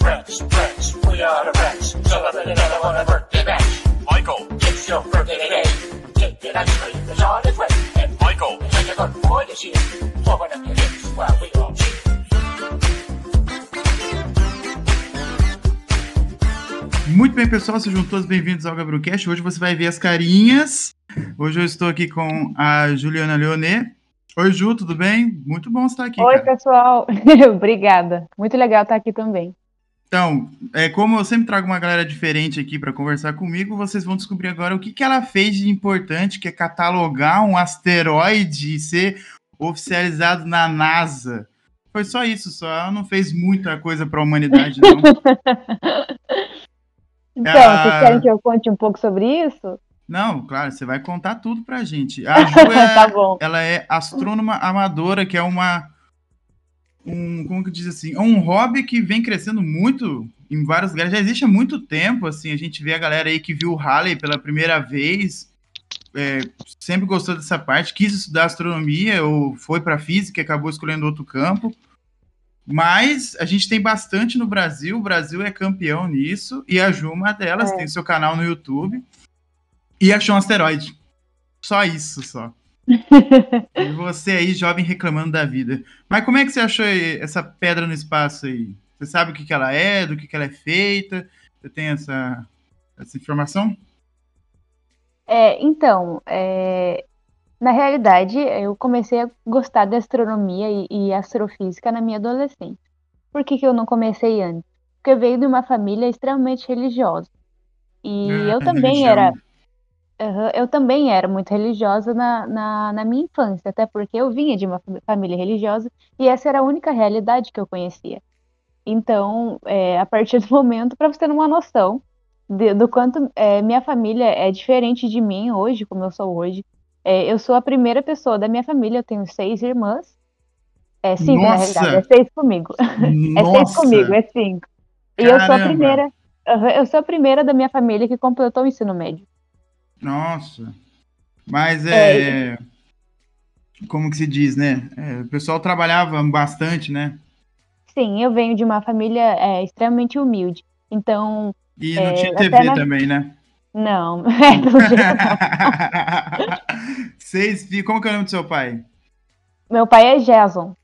Friends, friends, we are the friends. Celebrate another one of birthday bash. Michael, It's your birthday today. Take it ice cream, it's on its way. And Michael, take a good boy this year. Open up your hips while we all cheer. Muito bem, pessoal, sejam todos bem-vindos ao Gabrocast. Hoje você vai ver as carinhas. Hoje eu estou aqui com a Juliana Leonet. Oi, Ju, tudo bem? Muito bom estar aqui. Oi, cara. pessoal. Obrigada. Muito legal estar aqui também. Então, é, como eu sempre trago uma galera diferente aqui para conversar comigo, vocês vão descobrir agora o que, que ela fez de importante, que é catalogar um asteroide e ser oficializado na NASA. Foi só isso, só. Ela não fez muita coisa para a humanidade, não. Então, Ah. vocês querem que eu conte um pouco sobre isso? Não, claro, você vai contar tudo pra gente. A Ju é, Tá ela é astrônoma amadora, que é uma um, como que diz assim, é um hobby que vem crescendo muito em vários lugares. Já existe há muito tempo, assim, a gente vê a galera aí que viu o Halley pela primeira vez, é, sempre gostou dessa parte, quis estudar astronomia ou foi para física e acabou escolhendo outro campo. Mas a gente tem bastante no Brasil, o Brasil é campeão nisso, e a Ju, é uma delas, É. tem seu canal no YouTube, e achou um asteroide. Só isso, só. E você aí, jovem, reclamando da vida. Mas como é que você achou essa pedra no espaço aí? Você sabe o que, que ela é, do que, que ela é feita? Você tem essa, essa informação? É, então, é, na realidade, eu comecei a gostar de astronomia e, e astrofísica na minha adolescência. Por que, que eu não comecei antes? Porque eu venho de uma família extremamente religiosa. E Ah, eu também religião. era. Aham, eu também era muito religiosa na, na, na minha infância, até porque eu vinha de uma fam- família religiosa e essa era a única realidade que eu conhecia. Então, é, a partir do momento, para você ter uma noção de- do quanto é, minha família é diferente de mim hoje, como eu sou hoje, é, eu sou a primeira pessoa da minha família, eu tenho seis irmãs. É cinco, na Nossa! realidade, é seis comigo. É seis Nossa! comigo, é cinco. E eu sou a Caramba! primeira, eu sou a primeira da minha família que completou o ensino médio. Nossa! Mas é. Como que se diz, né? É, o pessoal trabalhava bastante, né? Sim, eu venho de uma família é, extremamente humilde. Então, E não É, tinha TV na- também, né? não. É, jeito. Seis filhos. Como que é o nome do seu pai? Meu pai é Jason.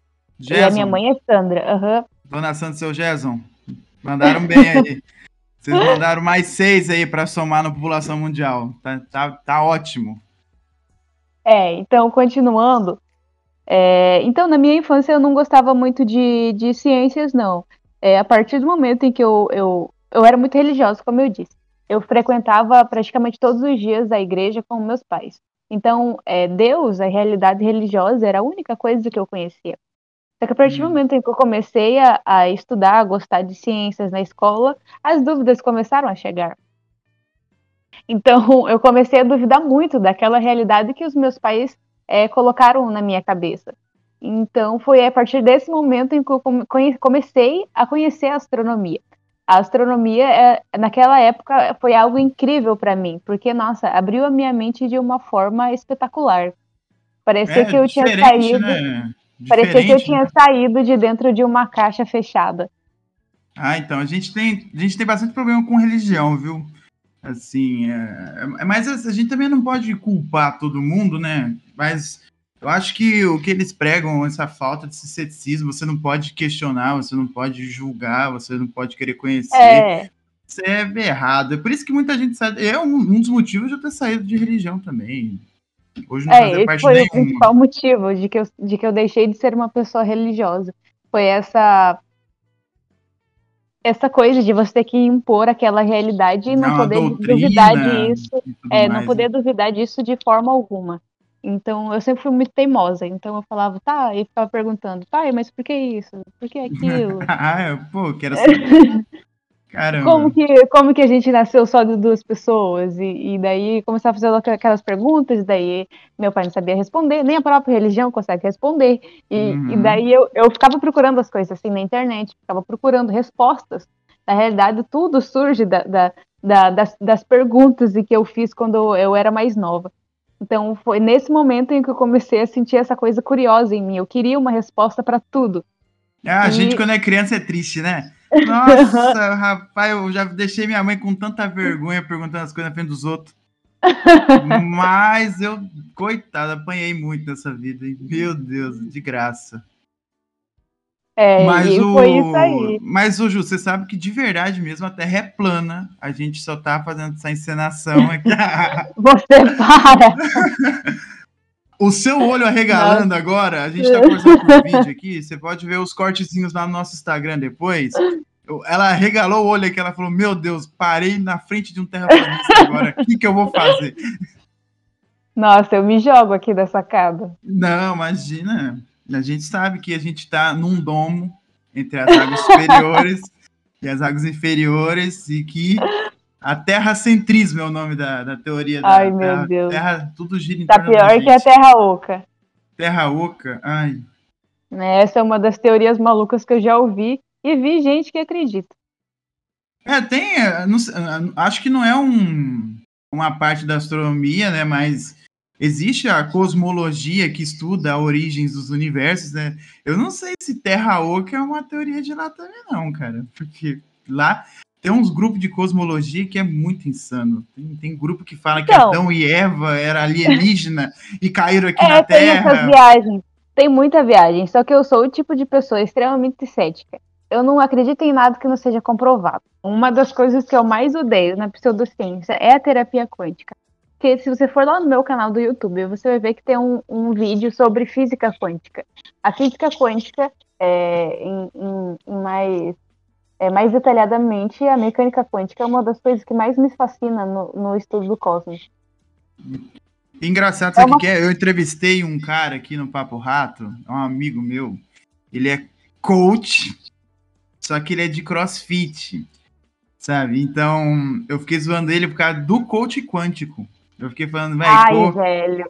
E a minha mãe é Sandra. Aham. Dona Santa e seu Gerson. Mandaram bem aí. Vocês mandaram mais seis aí para somar na população mundial. Tá, tá, tá ótimo. É, então, continuando. é, então, na minha infância, eu não gostava muito de, de ciências, não. É, a partir do momento em que eu, eu, eu era muito religiosa, como eu disse. Eu frequentava praticamente todos os dias a igreja com meus pais. Então, é, Deus, a realidade religiosa, era a única coisa que eu conhecia. Só que a partir do Hum. momento em que eu comecei a, a estudar, a gostar de ciências na escola, as dúvidas começaram a chegar. Então, eu comecei a duvidar muito daquela realidade que os meus pais eh, colocaram na minha cabeça. Então, foi a partir desse momento em que eu comecei a conhecer a astronomia. A astronomia, eh, naquela época, foi algo incrível para mim, porque, nossa, abriu a minha mente de uma forma espetacular. Parecia que eu tinha É saído, né? Parecia que eu Diferente, tinha né? saído de dentro de uma caixa fechada. Ah, então, a gente tem, a gente tem bastante problema com religião, viu? Assim, é, é- mas a gente também não pode culpar todo mundo, né? Mas eu acho que o que eles pregam, essa falta de ceticismo, você não pode questionar, você não pode julgar, você não pode querer conhecer. É, Isso é errado. É por isso que muita gente sai. É um, um dos motivos de eu ter saído de religião também. Hoje não É, esse parte foi o nenhuma. principal motivo de que, eu, de que eu deixei de ser uma pessoa religiosa. Foi essa essa coisa de você ter que impor aquela realidade e não, Não, poder doutrina duvidar disso, é, não mais, poder né? duvidar disso de forma alguma. Então, eu sempre fui muito teimosa. Então, eu falava, tá, e ficava perguntando, tá, mas por que isso? Por que aquilo? ah, eu, pô, quero saber. Caramba. Como que, como que a gente nasceu só de duas pessoas? E, e daí começava a fazer aqu- aquelas perguntas, e daí meu pai não sabia responder, nem a própria religião consegue responder. E, Uhum. e daí eu, eu ficava procurando as coisas assim na internet, ficava procurando respostas. Na realidade, tudo surge da, da- da- das, das perguntas que eu fiz quando eu era mais nova. Então foi nesse momento em que eu comecei a sentir essa coisa curiosa em mim. Eu queria uma resposta para tudo. Ah, a E- gente quando é criança é triste, né? Nossa, rapaz, eu já deixei minha mãe com tanta vergonha perguntando as coisas na frente dos outros. Mas eu, coitado, apanhei muito nessa vida, hein? Meu Deus, de graça. É, Mas o, foi isso aí. mas o Ju, você sabe que de verdade mesmo a Terra é plana. A gente só tá fazendo essa encenação aqui. Você para! o seu olho arregalando agora, a gente tá conversando por vídeo aqui, você pode ver os cortezinhos lá no nosso Instagram depois. Ela arregalou o olho aqui, ela falou: Meu Deus, parei na frente de um terraplanista agora. O que, que eu vou fazer? Nossa, eu me jogo aqui da sacada. Não, imagina. A gente sabe que a gente está num domo entre as águas superiores e as águas inferiores e que a terracentrismo é o nome da, da teoria da Ai, meu terra, Deus. terra, tudo gira em Tá torno pior que a. Terra Oca. Terra oca, ai. Né? Essa é uma das teorias malucas que eu já ouvi e vi gente que acredita. É, tem, é, não é, acho que não é um, uma parte da astronomia, né, mas existe a cosmologia que estuda a origens dos universos, né? Eu não sei se Terra Oca é uma teoria de lá também não, cara, porque lá tem uns grupos de cosmologia que é muito insano. Tem, tem grupo que fala que Então. Adão e Eva era alienígena e caíram aqui É, na tem Terra. viagens. Tem muita viagem, só que eu sou o tipo de pessoa extremamente cética. Eu não acredito em nada que não seja comprovado. Uma das coisas que eu mais odeio na pseudociência é a terapia quântica. Porque se você for lá no meu canal do YouTube, você vai ver que tem um, um vídeo sobre física quântica. A física quântica, é, em, em- em mais, é, mais detalhadamente, a mecânica quântica é uma das coisas que mais me fascina no, no estudo do cosmos. Engraçado, É sabe o uma- que é? Eu entrevistei um cara aqui no Papo Rato, é um amigo meu. Ele é coach, só que ele é de crossfit, sabe? Então, eu fiquei zoando ele por causa do coach quântico. Eu fiquei falando, vai, Ai, pô, velho.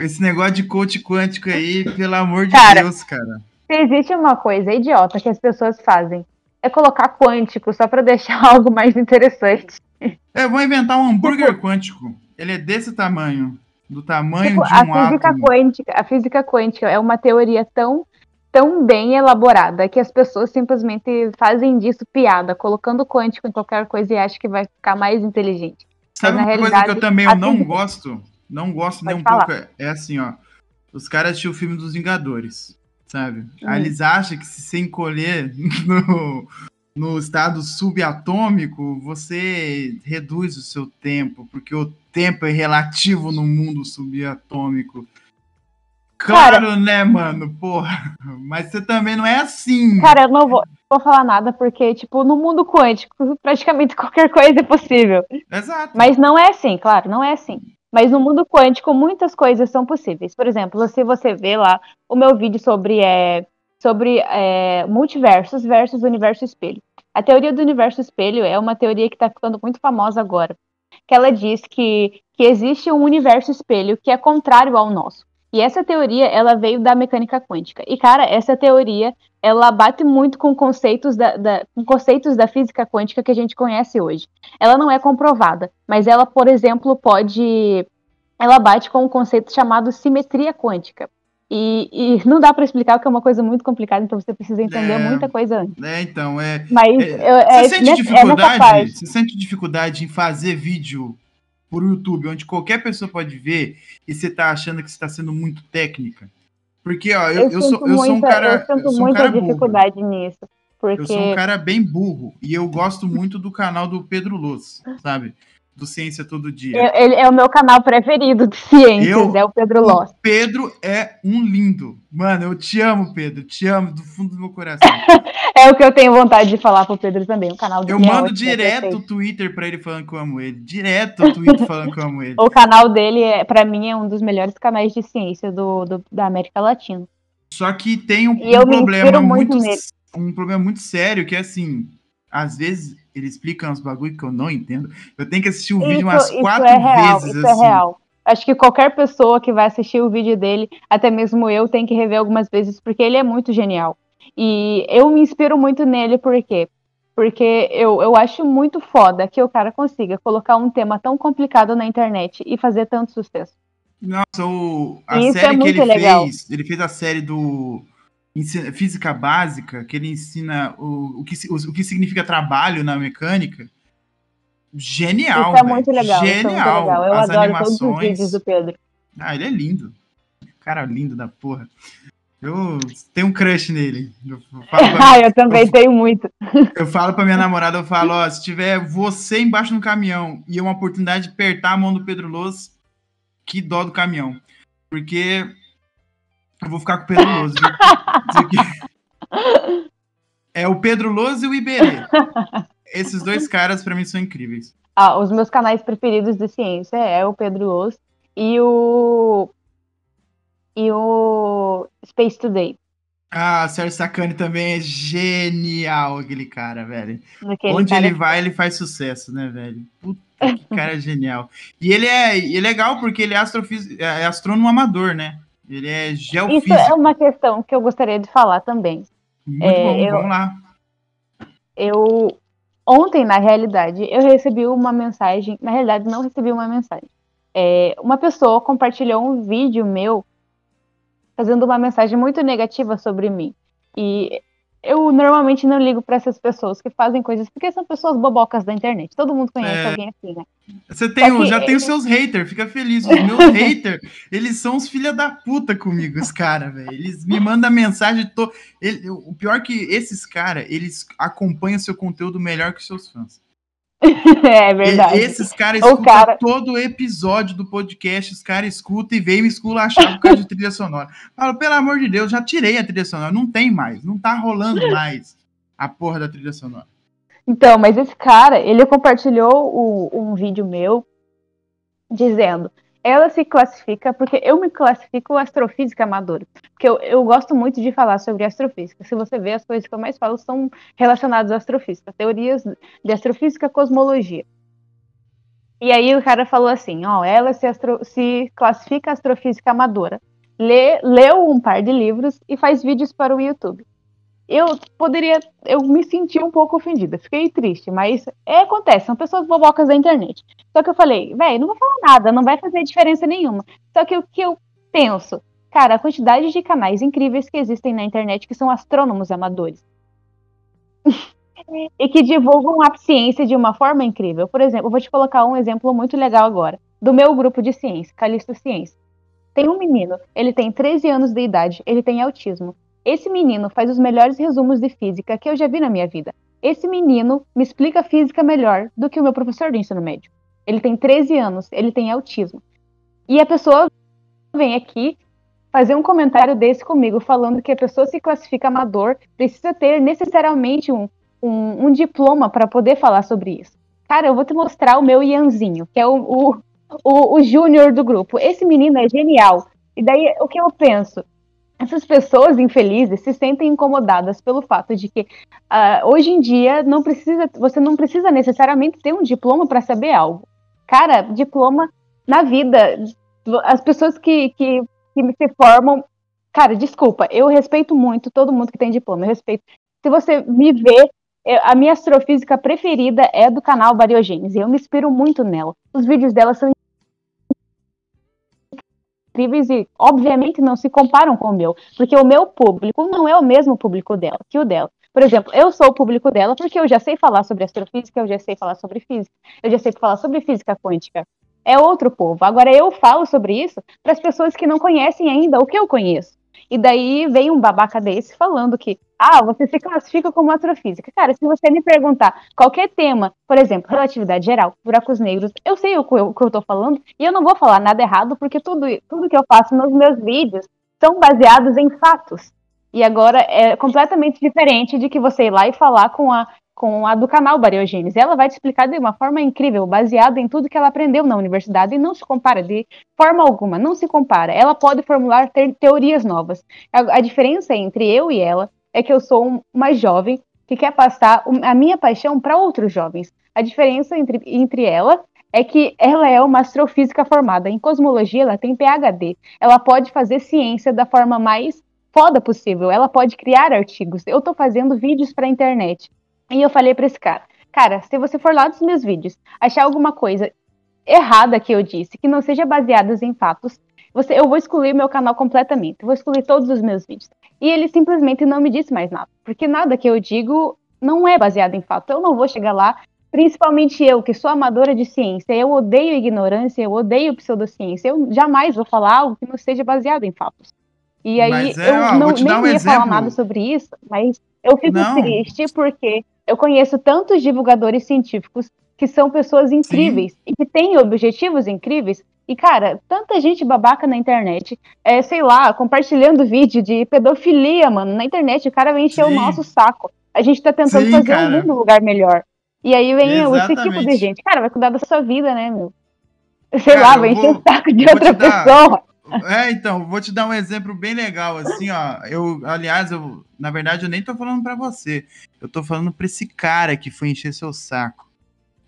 esse negócio de coach quântico aí, pelo amor de Cara, Deus, cara. Se existe uma coisa idiota que as pessoas fazem, é colocar quântico só pra deixar algo mais interessante. Eu vou inventar um hambúrguer quântico. Ele é desse tamanho, do tamanho Tipo, de a um física átomo. quântica, a física quântica é uma teoria tão tão bem elaborada que as pessoas simplesmente fazem disso piada, colocando quântico em qualquer coisa e acham que vai ficar mais inteligente. Sabe Mas, uma coisa que eu também a eu não física- gosto? Não gosto nem Pode um falar. pouco. É, é assim, ó. Os caras assistiram o filme dos Vingadores, sabe? Hum. Aí eles acham que se você encolher no, no estado subatômico, você reduz o seu tempo, porque o tempo é relativo no mundo subatômico. Claro, né, mano? Porra. Mas você também não é assim. Cara, eu não vou, vou falar nada porque, tipo, no mundo quântico, praticamente qualquer coisa é possível. Exato. Mas não é assim, claro, não é assim. Mas no mundo quântico, muitas coisas são possíveis. Por exemplo, se você vê lá o meu vídeo sobre, é, sobre é, multiversos versus universo espelho. A teoria do universo espelho é uma teoria que está ficando muito famosa agora. Que ela diz que, que existe um universo espelho que é contrário ao nosso. E essa teoria, ela veio da mecânica quântica. E, cara, essa teoria, ela bate muito com conceitos da, da, com conceitos da física quântica que a gente conhece hoje ela não é comprovada, mas ela, por exemplo, pode. Ela bate com um conceito chamado simetria quântica. E, e não dá para explicar porque é uma coisa muito complicada, então você precisa entender É. muita coisa antes. É, então, é. Mas É, é, Você sente é dificuldade? Você sente dificuldade em fazer vídeo por YouTube, onde qualquer pessoa pode ver e você tá achando que você tá sendo muito técnica? Porque, ó, eu, eu sou, eu sou um muita- cara. eu sinto eu sou um muita cara burro. dificuldade nisso. Porque Eu sou um cara bem burro. E eu gosto muito do canal do Pedro Luz, sabe? Do Ciência Todo Dia. eu- ele é o meu canal preferido de ciências, Eu- é o Pedro Loss. O Pedro é um lindo. Mano, eu te amo, Pedro. Te amo do fundo do meu coração. É o que eu tenho vontade de falar pro Pedro também. O canal Eu dele é mando é direto o Twitter pra ele falando que eu amo ele. Direto o Twitter falando que eu amo ele. O canal dele, é, para mim, é um dos melhores canais de ciência do, do- da América Latina. Só que tem um, eu um problema muito muito, um problema muito sério que é assim, às vezes ele explica uns bagulho que eu não entendo. Eu tenho que assistir o vídeo umas quatro é real, vezes isso assim. é real. Acho que qualquer pessoa que vai assistir o vídeo dele, até mesmo eu, tem que rever algumas vezes, porque ele é muito genial. E eu me inspiro muito nele, por quê? Porque eu, eu acho muito foda que o cara consiga colocar um tema tão complicado na internet e fazer tanto sucesso. Nossa, o, a Isso é série que muito ele legal. fez, ele fez a série do ensina- Física Básica, que ele ensina o, o, que, o, o que significa trabalho na mecânica. Genial, Isso é muito legal, isso é muito Genial. legal. Eu As adoro todos os animações. vídeos do Pedro. Ah, ele é lindo. Cara lindo da porra. Eu tenho um crush nele. Eu Ah, eu também tenho muito. eu falo pra minha namorada, eu falo, ó, se tiver você embaixo no caminhão e uma oportunidade de apertar a mão do Pedro Loz, que dó do caminhão. Porque eu vou ficar com o Pedro que- É o Pedro Loz e o Iberê. Esses dois caras, pra mim, são incríveis. Ah, os meus canais preferidos de ciência é o Pedro Oz e o e o Space Today. Ah, Sérgio Sacani também é genial, aquele cara, velho. Aquele Onde cara- ele vai, ele faz sucesso, né, velho? Puta, que cara genial. E ele é, é legal porque ele é, astrofis, é astrônomo amador, né? Ele é Isso geofísico. é uma questão que eu gostaria de falar também. Muito é, bom, eu- vamos lá. Eu ontem, na realidade, eu recebi uma mensagem. Na realidade, não recebi uma mensagem. É, uma pessoa compartilhou um vídeo meu fazendo uma mensagem muito negativa sobre mim. E eu normalmente não ligo para essas pessoas que fazem coisas porque são pessoas bobocas da internet. Todo mundo conhece É. alguém assim, né? Você tem, já tem ele- os seus haters, fica feliz. Os meus haters, eles são os filha da puta comigo, os caras, velho. Eles me mandam mensagem. To... ele- o pior é que esses caras, eles acompanham seu conteúdo melhor que seus fãs. é verdade. E- Esses caras escutam cara- todo o episódio do podcast, os caras escutam e vêm me esculachar por causa de trilha sonora. Falo, pelo amor de Deus, já tirei a trilha sonora, não tem mais, não tá rolando mais a porra da trilha sonora. Então, mas esse cara, ele compartilhou o- um vídeo meu dizendo: ela se classifica, porque eu me classifico astrofísica amadora. Porque eu, eu gosto muito de falar sobre astrofísica. Se você ver, as coisas que eu mais falo são relacionadas à astrofísica, teorias de astrofísica, cosmologia. E aí o cara falou assim: ó, ela se, astro- se classifica astrofísica amadora. Lê, leu um par de livros e faz vídeos para o YouTube eu poderia, eu me senti um pouco ofendida, fiquei triste, mas é, acontece, são pessoas bobocas da internet. Só que eu falei, velho, não vou falar nada, não vai fazer diferença nenhuma. Só que o que eu penso, cara, a quantidade de canais incríveis que existem na internet que são astrônomos amadores. e que divulgam a ciência de uma forma incrível. Por exemplo, eu vou te colocar um exemplo muito legal agora, do meu grupo de ciência, Calixto Ciência. Tem um menino, ele tem 13 anos de idade, ele tem autismo. Esse menino faz os melhores resumos de física que eu já vi na minha vida. Esse menino me explica física melhor do que o meu professor do ensino médio. Ele tem 13 anos, ele tem autismo. E a pessoa vem aqui fazer um comentário desse comigo, falando que a pessoa se classifica amador, precisa ter necessariamente um, um, um diploma para poder falar sobre isso. Cara, eu vou te mostrar o meu Ianzinho, que é o, o, o, o júnior do grupo. Esse menino é genial. E daí, o que eu penso? Essas pessoas infelizes se sentem incomodadas pelo fato de que uh, hoje em dia não precisa, você não precisa necessariamente ter um diploma para saber algo. Cara, diploma na vida, as pessoas que, que, que se formam, cara, desculpa, eu respeito muito todo mundo que tem diploma, eu respeito. Se você me vê, eu, a minha astrofísica preferida é do canal Bariogênese, eu me inspiro muito nela. Os vídeos dela são incríveis e, obviamente, não se comparam com o meu, porque o meu público não é o mesmo público dela que o dela. Por exemplo, eu sou o público dela porque eu já sei falar sobre astrofísica, eu já sei falar sobre física, eu já sei falar sobre física quântica. É outro povo. Agora eu falo sobre isso para as pessoas que não conhecem ainda o que eu conheço. E daí vem um babaca desse falando que, ah, você se classifica como astrofísica. Cara, se você me perguntar qualquer tema, por exemplo, relatividade geral, buracos negros, eu sei o que eu, o que eu tô falando e eu não vou falar nada errado porque tudo, tudo que eu faço nos meus vídeos são baseados em fatos. E agora é completamente diferente de que você ir lá e falar com a, com a do canal Bariogênese. Ela vai te explicar de uma forma incrível, baseada em tudo que ela aprendeu na universidade e não se compara de forma alguma, não se compara. Ela pode formular te teorias novas. A, a, diferença entre eu e ela é que eu sou um, uma jovem que quer passar a minha paixão para outros jovens. A diferença entre, entre ela é que ela é uma astrofísica formada em cosmologia, ela tem PhD. Ela pode fazer ciência da forma mais foda possível. Ela pode criar artigos. Eu tô fazendo vídeos para a internet. E eu falei para esse cara, cara, se você for lá dos meus vídeos, achar alguma coisa errada que eu disse, que não seja baseada em fatos, você, eu vou excluir meu canal completamente, vou excluir todos os meus vídeos. E ele simplesmente não me disse mais nada, porque nada que eu digo não é baseado em fato. Eu não vou chegar lá, principalmente eu, que sou amadora de ciência, eu odeio ignorância, eu odeio pseudociência, eu jamais vou falar algo que não seja baseado em fatos. E aí é, eu ó, não, nem um ia falar exemplo. nada sobre isso, mas eu fico Não. triste porque eu conheço tantos divulgadores científicos que são pessoas incríveis e que têm objetivos incríveis. E, cara, tanta gente babaca na internet, é, sei lá, compartilhando vídeo de pedofilia, mano, na internet. O cara vem encher o Sim. nosso saco. A gente tá tentando Sim, fazer cara. um mundo um lugar melhor. E aí vem esse tipo de Exatamente. gente. Cara, vai cuidar da sua vida, né, meu? Sei Cara, lá, vai encher vou- o saco de outra te dar- pessoa. É, então, vou te dar um exemplo bem legal, assim, ó. Eu, aliás, eu, na verdade, eu nem tô falando pra você. Eu tô falando pra esse cara que foi encher seu saco.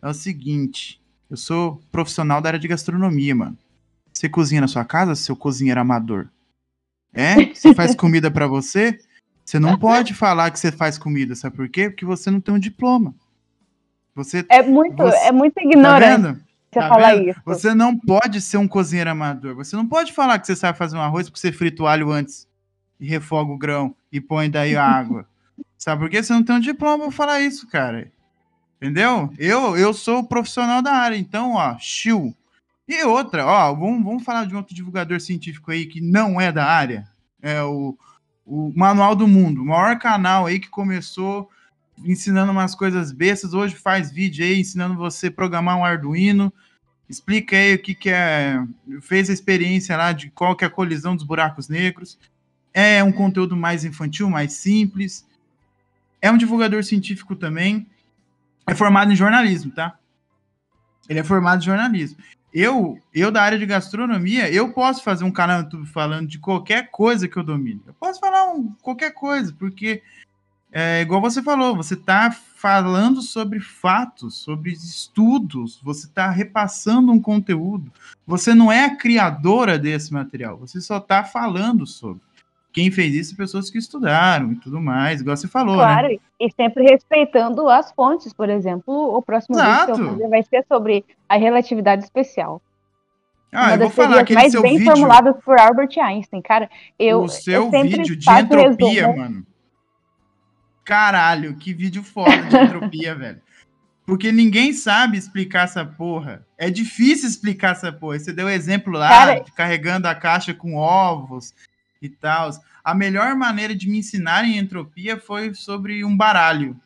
É o seguinte, eu sou profissional da área de gastronomia, mano. Você cozinha na sua casa, seu cozinheiro amador? É? Você faz comida pra você? Você não pode falar que você faz comida, sabe por quê? Porque você não tem um diploma. Você É muito, Você- é muito tá ignorante vendo? Você Tá falar vendo? isso. Você não pode ser um cozinheiro amador. Você não pode falar que você sabe fazer um arroz porque você frita o alho antes e refoga o grão e põe daí a água. sabe por quê? Você não tem um diploma pra falar isso, cara. Entendeu? Eu, eu sou profissional da área, então, ó, chill. E outra, ó, vamos, vamos falar de um outro divulgador científico aí que não é da área. É o, o Manual do Mundo, o maior canal aí que começou ensinando umas coisas bestas, hoje faz vídeo aí ensinando você programar um Arduino, explica aí o que que é, fez a experiência lá de qual que é a colisão dos buracos negros, é um conteúdo mais infantil, mais simples, é um divulgador científico também, é formado em jornalismo, tá? Ele é formado em jornalismo. Eu, eu da área de gastronomia, eu posso fazer um canal no YouTube falando de qualquer coisa que eu domine. Eu posso falar um- qualquer coisa, porque é igual você falou, você está falando sobre fatos, sobre estudos, você está repassando um conteúdo. Você não é a criadora desse material, você só está falando sobre. Quem fez isso, pessoas que estudaram e tudo mais, igual você falou, né? Claro, e sempre respeitando as fontes, por exemplo, o próximo vídeo que eu Exato. fazer vai ser sobre a relatividade especial. Ah, eu vou falar aquele mais seu bem vídeo, formuladas por Albert Einstein. Cara, eu, o seu eu sempre vídeo de entropia, resumo. mano. Caralho, que vídeo foda de entropia, velho. Porque ninguém sabe explicar essa porra. É difícil explicar essa porra. Você deu exemplo lá, Cara- carregando a caixa com ovos e tal. A melhor maneira de me ensinar em entropia foi sobre um baralho.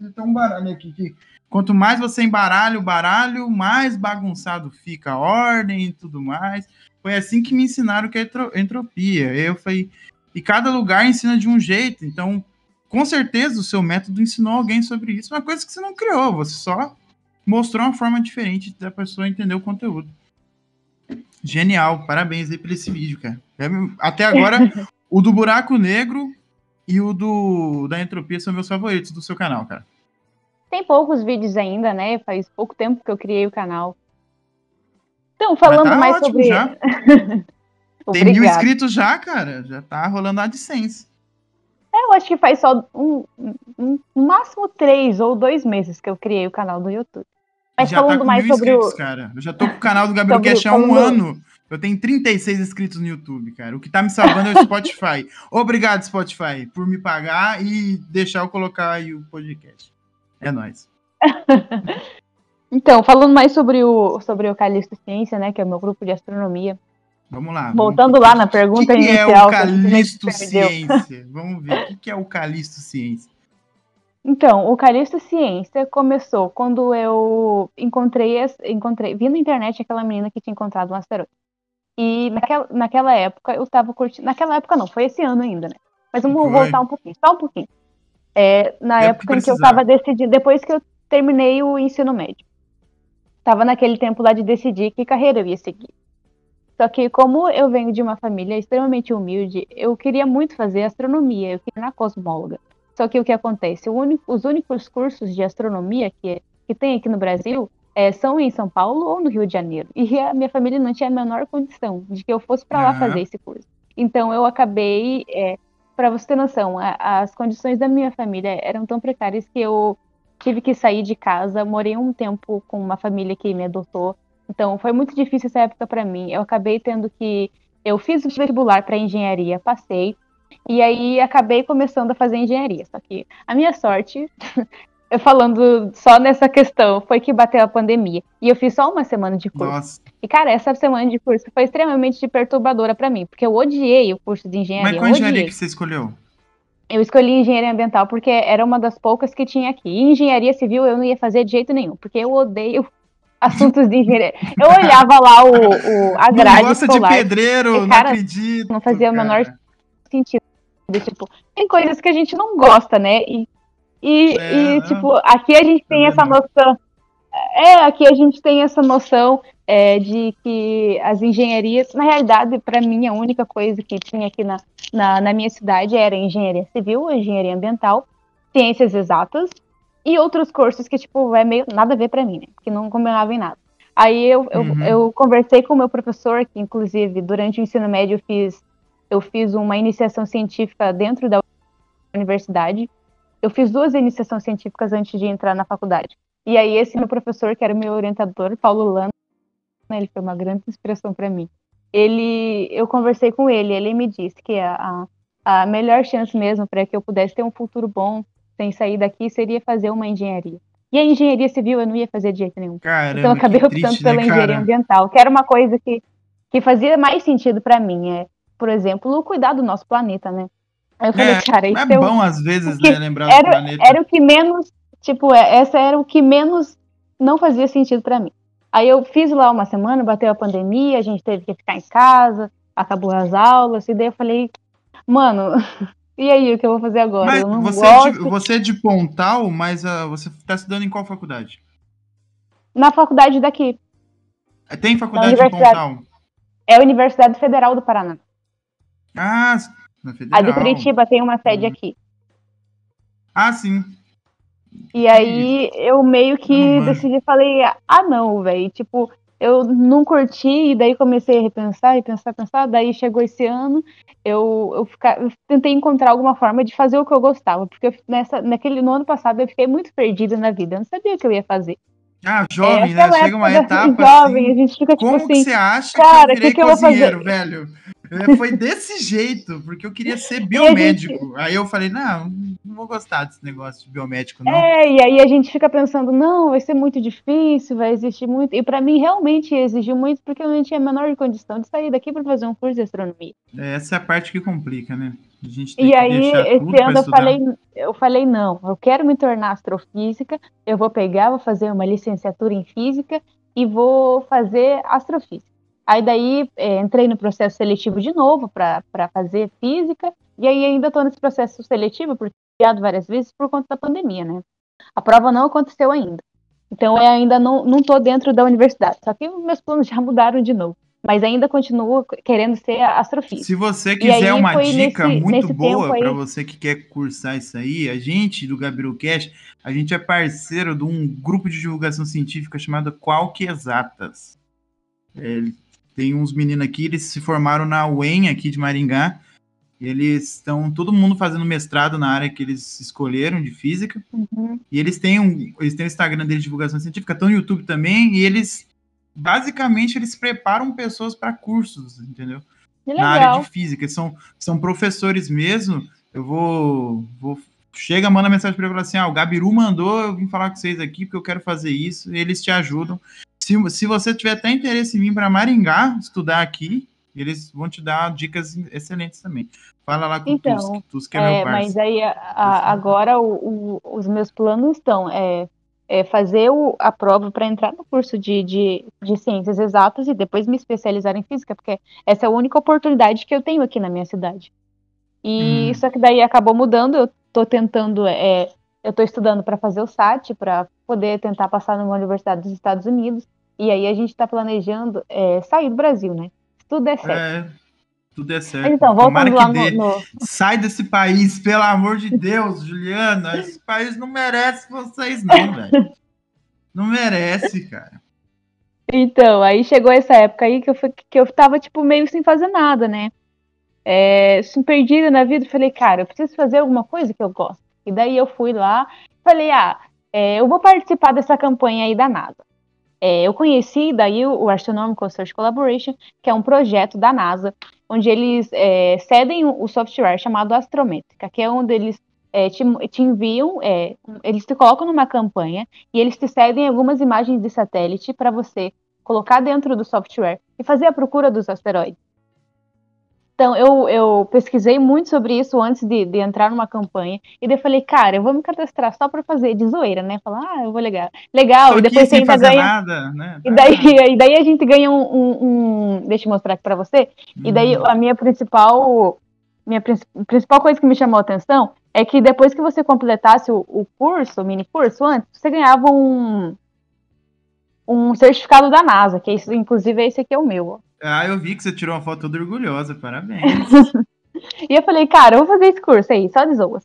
Então, um baralho aqui que quanto mais você embaralha o baralho, mais bagunçado fica a ordem e tudo mais. Foi assim que me ensinaram que é entro- entropia. Eu falei, e cada lugar ensina de um jeito. Então, com certeza o seu método ensinou alguém sobre isso. Uma coisa que você não criou, você só mostrou uma forma diferente da pessoa entender o conteúdo. Genial, parabéns aí por esse vídeo, cara. É, Até agora, o do buraco negro e o do da entropia são meus favoritos do seu canal, cara. Tem poucos vídeos ainda, né? Faz pouco tempo que eu criei o canal. Então, falando tá mais sobre. já. Tem mil inscritos já, cara. Já tá rolando a AdSense. Eu acho que faz só um, um- no máximo três ou dois meses que eu criei o canal do YouTube. Mas já tá falando com mais sobre inscritos, o. cara. Eu já tô com o canal do Gabriel Cash há um falando- ano. Eu tenho 36 inscritos no YouTube, cara. O que tá me salvando é o Spotify. Obrigado, Spotify, por me pagar e deixar eu colocar aí o podcast. É nóis. Então, falando mais sobre o, sobre o Calixto Ciência, né? Que é o meu grupo de astronomia. Vamos lá. Voltando vamos- lá na O que, pergunta que é inicial. o que gente Calisto perdeu. Ciência? Vamos ver. O que, é o Calisto Ciência? Então, o Calixto Ciência começou quando eu encontrei, encontrei, vi na internet aquela menina que tinha encontrado um asteroide. E naquela, naquela época eu tava curtindo. Naquela época não, foi esse ano ainda, né? Mas vamos Foi. voltar um pouquinho, só um pouquinho. É, na É o que época em que eu precisar. tava decidindo, depois que eu terminei o ensino médio. Tava naquele tempo lá de decidir que carreira eu ia seguir. Só que como eu venho de uma família extremamente humilde, eu queria muito fazer astronomia, eu queria na cosmóloga. Só que o que acontece? O único- os únicos cursos de astronomia que, que tem aqui no Brasil é, são em São Paulo ou no Rio de Janeiro. E a minha família não tinha a menor condição de que eu fosse para lá fazer esse curso. Então eu acabei, para você ter noção, a- as condições da minha família eram tão precárias que eu tive que sair de casa, morei um tempo com uma família que me adotou. Então foi muito difícil essa época para mim. Eu acabei tendo que Eu fiz o vestibular para engenharia, passei, e aí acabei começando a fazer engenharia. Só que a minha sorte, eu falando só nessa questão, foi que bateu a pandemia. E eu fiz só uma semana de curso. Nossa. E, cara, essa semana de curso foi extremamente perturbadora para mim, porque eu odiei o curso de engenharia. Mas qual engenharia que você escolheu? Eu escolhi engenharia ambiental porque era uma das poucas que tinha aqui. E engenharia civil eu não ia fazer de jeito nenhum, porque eu odeio assuntos de engenharia. Eu olhava lá o, o- a Não grade gosta de pedreiro, E, não cara, acredito. não fazia o menor cara. sentido. Tipo, tem coisas que a gente não gosta, né? E, e, É, e, não. tipo, aqui a gente tem Também essa não. noção. É, aqui a gente tem essa noção é, de que as engenharias, na realidade, para mim, a única coisa que tinha aqui na, na, na minha cidade era engenharia civil, engenharia ambiental, ciências exatas e outros cursos que, tipo, é meio nada a ver para mim, né? Que não combinavam em nada. Aí eu, eu, Uhum. eu conversei com o meu professor, que inclusive durante o ensino médio eu fiz, eu fiz uma iniciação científica dentro da universidade. Eu fiz duas iniciações científicas antes de entrar na faculdade. E aí esse meu professor, que era o meu orientador, Paulo Lana, ele foi uma grande inspiração para mim. Ele, eu conversei com ele, ele me disse que a, a, a melhor chance mesmo para que eu pudesse ter um futuro bom sem sair daqui seria fazer uma engenharia. E a engenharia civil eu não ia fazer de jeito nenhum. Caramba, Então eu acabei optando triste, pela né, engenharia cara? ambiental, que era uma coisa que, que fazia mais sentido para mim. É, por exemplo, cuidar do nosso planeta, né? Aí eu falei, É, cara, isso É é o- bom às vezes, né, lembrar do era, planeta. era o que menos, tipo, é- essa era o que menos não fazia sentido pra mim. Aí eu fiz lá uma semana, bateu a pandemia, a gente teve que ficar em casa, acabou as aulas, e daí eu falei, mano, e aí, o que eu vou fazer agora? Mas eu não você, é de, gosto. você é de Pontal, mas ah, você está estudando em qual faculdade? Na faculdade daqui, É, Tem faculdade em. Pontal? é a Universidade Federal do Paraná. Ah, na A Federal. de Curitiba tem uma sede Hum. aqui. Ah, sim. E aí eu meio que manjo. decidi, falei, ah não, velho, tipo, eu não curti, e daí comecei a repensar, e pensar, pensar, daí chegou esse ano, eu, eu, fica- eu tentei encontrar alguma forma de fazer o que eu gostava, porque eu- nessa, naquele, no ano passado eu fiquei muito perdida na vida, eu não sabia o que eu ia fazer. Ah, jovem, É, né? Chega uma etapa jovem, assim. a gente fica tipo Como que assim, você acha cara, que eu virei que que eu cozinheiro, velho? É, Foi desse jeito, porque eu queria ser biomédico. Aí eu falei, não, não vou gostar desse negócio de biomédico, não. É, e aí a gente fica pensando, não, vai ser muito difícil, vai existir muito. E pra mim realmente exigiu muito, porque eu não tinha a menor condição de sair daqui para fazer um curso de astronomia. Essa é a parte que complica, né? A gente tem E aí, esse ano eu estudar. falei, eu falei, não, eu quero me tornar astrofísica, eu vou pegar, vou fazer uma licenciatura em física e vou fazer astrofísica. Aí daí é, entrei no processo seletivo de novo para fazer física, e aí ainda estou nesse processo seletivo, porque fui adiado várias vezes por conta da pandemia, né? A prova não aconteceu ainda. Então eu ainda não, não tô dentro da universidade. Só que meus planos já mudaram de novo. Mas ainda continuo querendo ser astrofísica. Se você quiser uma dica nesse- muito nesse boa tempo aí- para você que quer cursar isso aí, a gente do Gabiru Cash, a gente é parceiro de um grupo de divulgação científica chamado Qualque Exatas. É, tem uns meninos aqui, eles se formaram na UEM aqui de Maringá. Eles estão todo mundo fazendo mestrado na área que eles escolheram de física. Uhum. E eles têm um, eles têm o Instagram deles de divulgação científica, estão no YouTube também, e eles basicamente eles preparam pessoas para cursos, entendeu? Na área de física. São, são professores mesmo. Eu vou. vou chega, manda mensagem para ele e assim: ah, o Gabiru mandou eu vim falar com vocês aqui porque eu quero fazer isso. E eles te ajudam. Se, se você tiver até interesse em vir para Maringá estudar aqui, eles vão te dar dicas excelentes também. Fala lá com Então, o Tusk. Tusk é, É, meu mas parceiro. aí a- a- agora o- o- os meus planos estão é, é fazer o- a prova para entrar no curso de, de, de ciências exatas e depois me especializar em física, porque essa é a única oportunidade que eu tenho aqui na minha cidade. E Hum. só que daí acabou mudando, eu tô tentando, é, eu tô estudando para fazer o SAT, para poder tentar passar numa universidade dos Estados Unidos, e aí a gente está planejando é, sair do Brasil, né? Se tudo der certo. É, tudo é certo. Mas então, voltando lá no, no- Sai desse país, pelo amor de Deus, Juliana. Esse país não merece vocês, não, velho. Não merece, cara. Então, aí chegou essa época aí que eu, fui- que eu tava, tipo, meio sem fazer nada, né? É, assim, perdida na vida, falei, cara, eu preciso fazer alguma coisa que eu gosto. E daí eu fui lá, falei, ah, é, eu vou participar dessa campanha aí da NASA. É, eu conheci daí o, Astronomical Research Collaboration, que é um projeto da NASA, onde eles é, cedem o software chamado Astrométrica, que é onde eles é, te, te, enviam, é, eles te colocam numa campanha e eles te cedem algumas imagens de satélite para você colocar dentro do software e fazer a procura dos asteroides. Então, eu, eu pesquisei muito sobre isso antes de, de entrar numa campanha. E daí falei, cara, eu vou me cadastrar só para fazer de zoeira, né? Falar, ah, eu vou legal. Legal, Tô e depois você ainda fazer ganha. nada, né? E daí, e daí a gente ganha um, um- um- Deixa eu mostrar aqui pra você. E daí Hum. a minha principal. Minha princi- principal coisa que me chamou a atenção é que depois que você completasse o, o curso, o mini curso, antes, você ganhava um. Um certificado da NASA, que é isso, inclusive esse aqui é o meu. ó. Ah, eu vi que você tirou uma foto toda orgulhosa, parabéns. E eu falei, cara, eu vou fazer esse curso aí, só de zoas.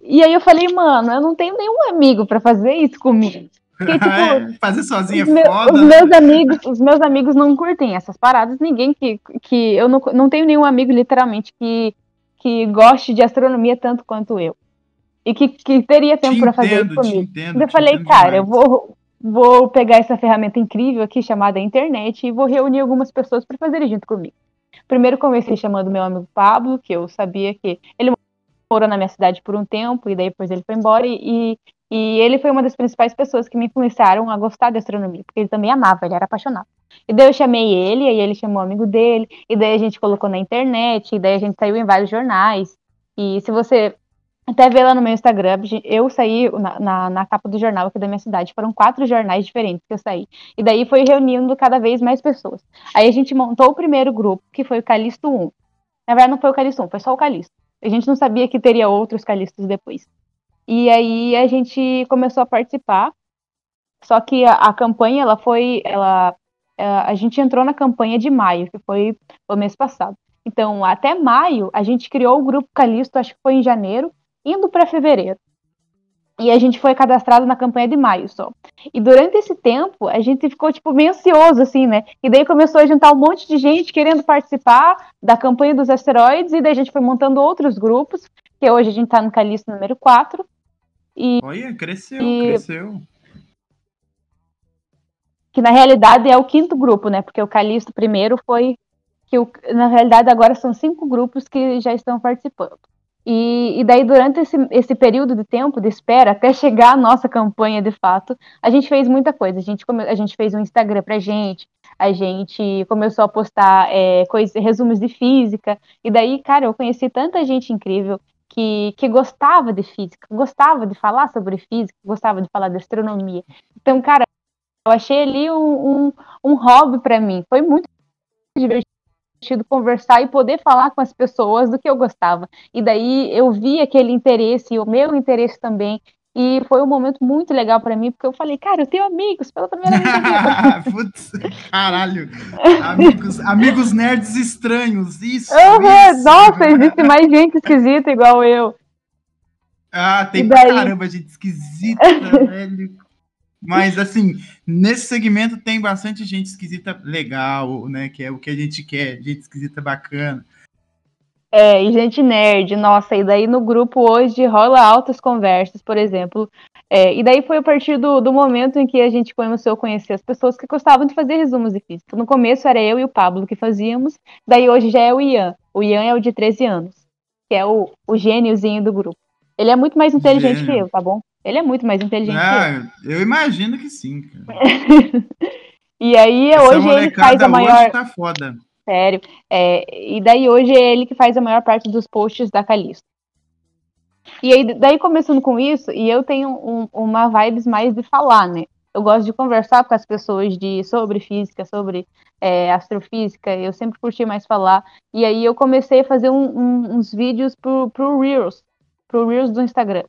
E aí eu falei, mano, eu não tenho nenhum amigo pra fazer isso comigo. Porque, tipo, É, fazer sozinha é meu- foda. os né? meus amigos, os meus amigos não curtem essas paradas. Ninguém que, que eu não, não tenho nenhum amigo literalmente que, que goste de astronomia tanto quanto eu e que, que teria tempo Te para fazer isso comigo. entendo, eu falei, cara, eu demais. vou vou pegar essa ferramenta incrível aqui chamada internet e vou reunir algumas pessoas para fazerem junto comigo. Primeiro comecei chamando meu amigo Pablo, que eu sabia que ele morou na minha cidade por um tempo e daí depois ele foi embora e, e ele foi uma das principais pessoas que me influenciaram a gostar de astronomia, porque ele também amava, ele era apaixonado. E daí eu chamei ele, aí ele chamou o amigo dele, e daí a gente colocou na internet, e daí a gente saiu em vários jornais. E se você até ver lá no meu Instagram, eu saí na, na, na capa do jornal aqui da minha cidade, foram quatro jornais diferentes que eu saí. E daí foi reunindo cada vez mais pessoas. Aí a gente montou o primeiro grupo, que foi o Calisto 1. Na verdade, não foi o Calisto 1, foi só o Calisto. A gente não sabia que teria outros Calistos depois. E aí a gente começou a participar. Só que a, a campanha, ela foi. Ela, a, a gente entrou na campanha de maio, que foi o mês passado. Então, até maio, a gente criou o grupo Calisto, acho que foi em janeiro, indo para fevereiro. E a gente foi cadastrado na campanha de maio só. E durante esse tempo, a gente ficou, tipo, meio ansioso, assim, né? E daí começou a juntar um monte de gente querendo participar da campanha dos asteroides, e daí a gente foi montando outros grupos, que hoje a gente tá no Calisto número 4. Olha, cresceu, E- cresceu. que na realidade é o quinto grupo, né? Porque o Calixto primeiro foi que o, na realidade agora são cinco grupos que já estão participando. E, e daí durante esse, esse período de tempo de espera até chegar a nossa campanha de fato, a gente fez muita coisa. A gente come, a gente fez um Instagram pra gente, a gente começou a postar é, coisas, resumos de física. E daí, cara, eu conheci tanta gente incrível que, que gostava de física, gostava de falar sobre física, gostava de falar de astronomia. Então, cara, eu achei ali um, um, um hobby para mim. Foi muito divertido conversar e poder falar com as pessoas do que eu gostava. E daí eu vi aquele interesse, e o meu interesse também. E foi um momento muito legal para mim, porque eu falei, cara, eu tenho amigos pela primeira vez. Putz, caralho. Amigos, amigos nerds estranhos, isso. Uhum, isso. nossa, existe mais gente esquisita igual eu. Ah, tem pra daí? caramba gente esquisita, velho. Mas, assim, nesse segmento tem bastante gente esquisita legal, né? Que é o que a gente quer, gente esquisita bacana. É, e gente nerd, nossa, e daí no grupo hoje rola altas conversas, por exemplo. É, e daí foi a partir do, do momento em que a gente começou a conhecer as pessoas que gostavam de fazer resumos de física. No começo era eu e o Pablo que fazíamos, daí hoje já é o Ian. O Ian é o de 13 anos, que é o, o gêniozinho do grupo. Ele é muito mais inteligente Gênio. que eu, tá bom? Ele é muito mais inteligente que eu. Ah, eu imagino que sim, cara. E aí Essa hoje ele faz a maior. tá foda. Sério. É, e daí hoje é ele que faz a maior parte dos posts da Calixto. E aí, daí começando com isso, e eu tenho um- uma vibes mais de falar, né? Eu gosto de conversar com as pessoas de, sobre física, sobre é, astrofísica, eu sempre curti mais falar. E aí eu comecei a fazer um- um- uns vídeos pro, pro Reels, pro Reels do Instagram.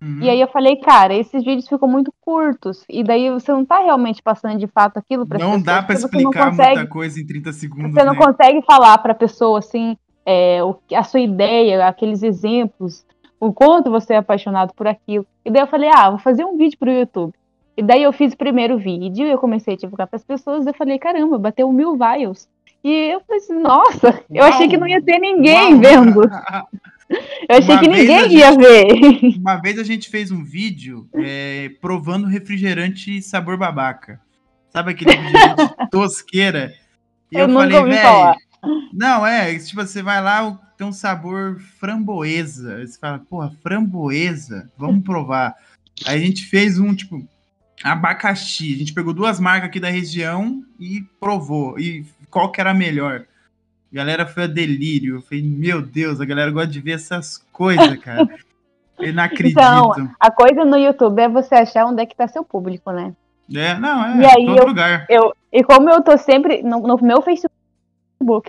Uhum. E aí eu falei, cara, esses vídeos ficam muito curtos, e daí você não tá realmente passando de fato aquilo para Não dá pra porque você não explicar consegue muita coisa em 30 segundos, você não né? consegue falar para a pessoa assim é, o, a sua ideia, aqueles exemplos, o quanto você é apaixonado por aquilo. E daí eu falei, ah, vou fazer um vídeo para o YouTube. E daí eu fiz o primeiro vídeo, eu comecei a divulgar para as pessoas, eu falei, caramba, bateu mil views. E eu falei assim, nossa, eu achei que não ia ter ninguém Uau! vendo. Eu achei Uma que ninguém ia ver. Uma vez a gente fez um vídeo é, provando refrigerante sabor babaca. Sabe aquele refrigerante tosqueira? E Eu eu, nunca falei, velho. Não, é, tipo, você vai lá, tem um sabor framboesa. Você fala, porra, framboesa, vamos provar. Aí a gente fez um, tipo, abacaxi. A gente pegou duas marcas aqui da região e provou. E qual que era a melhor? A galera foi a delírio. Eu falei, meu Deus, a galera gosta de ver essas coisas, cara. Eu não acredito. Então, a coisa no YouTube é você achar onde é que tá seu público, né? É, não, é, E aí todo eu- lugar. Eu, e como eu tô sempre no, no meu Facebook,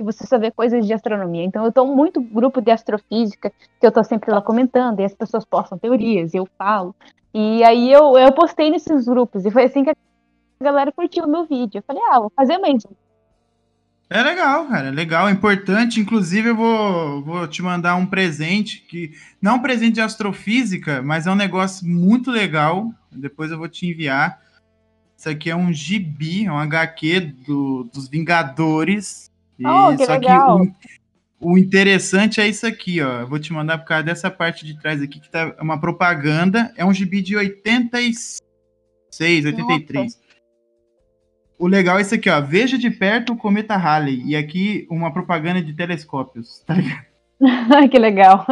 você só vê coisas de astronomia. Então eu tô muito grupo de astrofísica, que eu tô sempre lá comentando, e as pessoas postam teorias, e eu falo. E aí eu, eu postei nesses grupos, e foi assim que a galera curtiu o meu vídeo. Eu falei, ah, vou fazer mais um. É legal, cara, é legal, é importante. Inclusive, eu vou, vou te mandar um presente que não é um presente de astrofísica, mas é um negócio muito legal. Depois eu vou te enviar. Isso aqui é um gibi, é um HQ do, dos Vingadores. E Oh, que só legal. que o, o interessante é isso aqui, ó. Eu vou te mandar por causa dessa parte de trás aqui, que tá uma propaganda. É um gibi de 86, 83. O legal é isso aqui, ó. Veja de perto o cometa Halley. E aqui uma propaganda de telescópios. Tá ligado? que legal.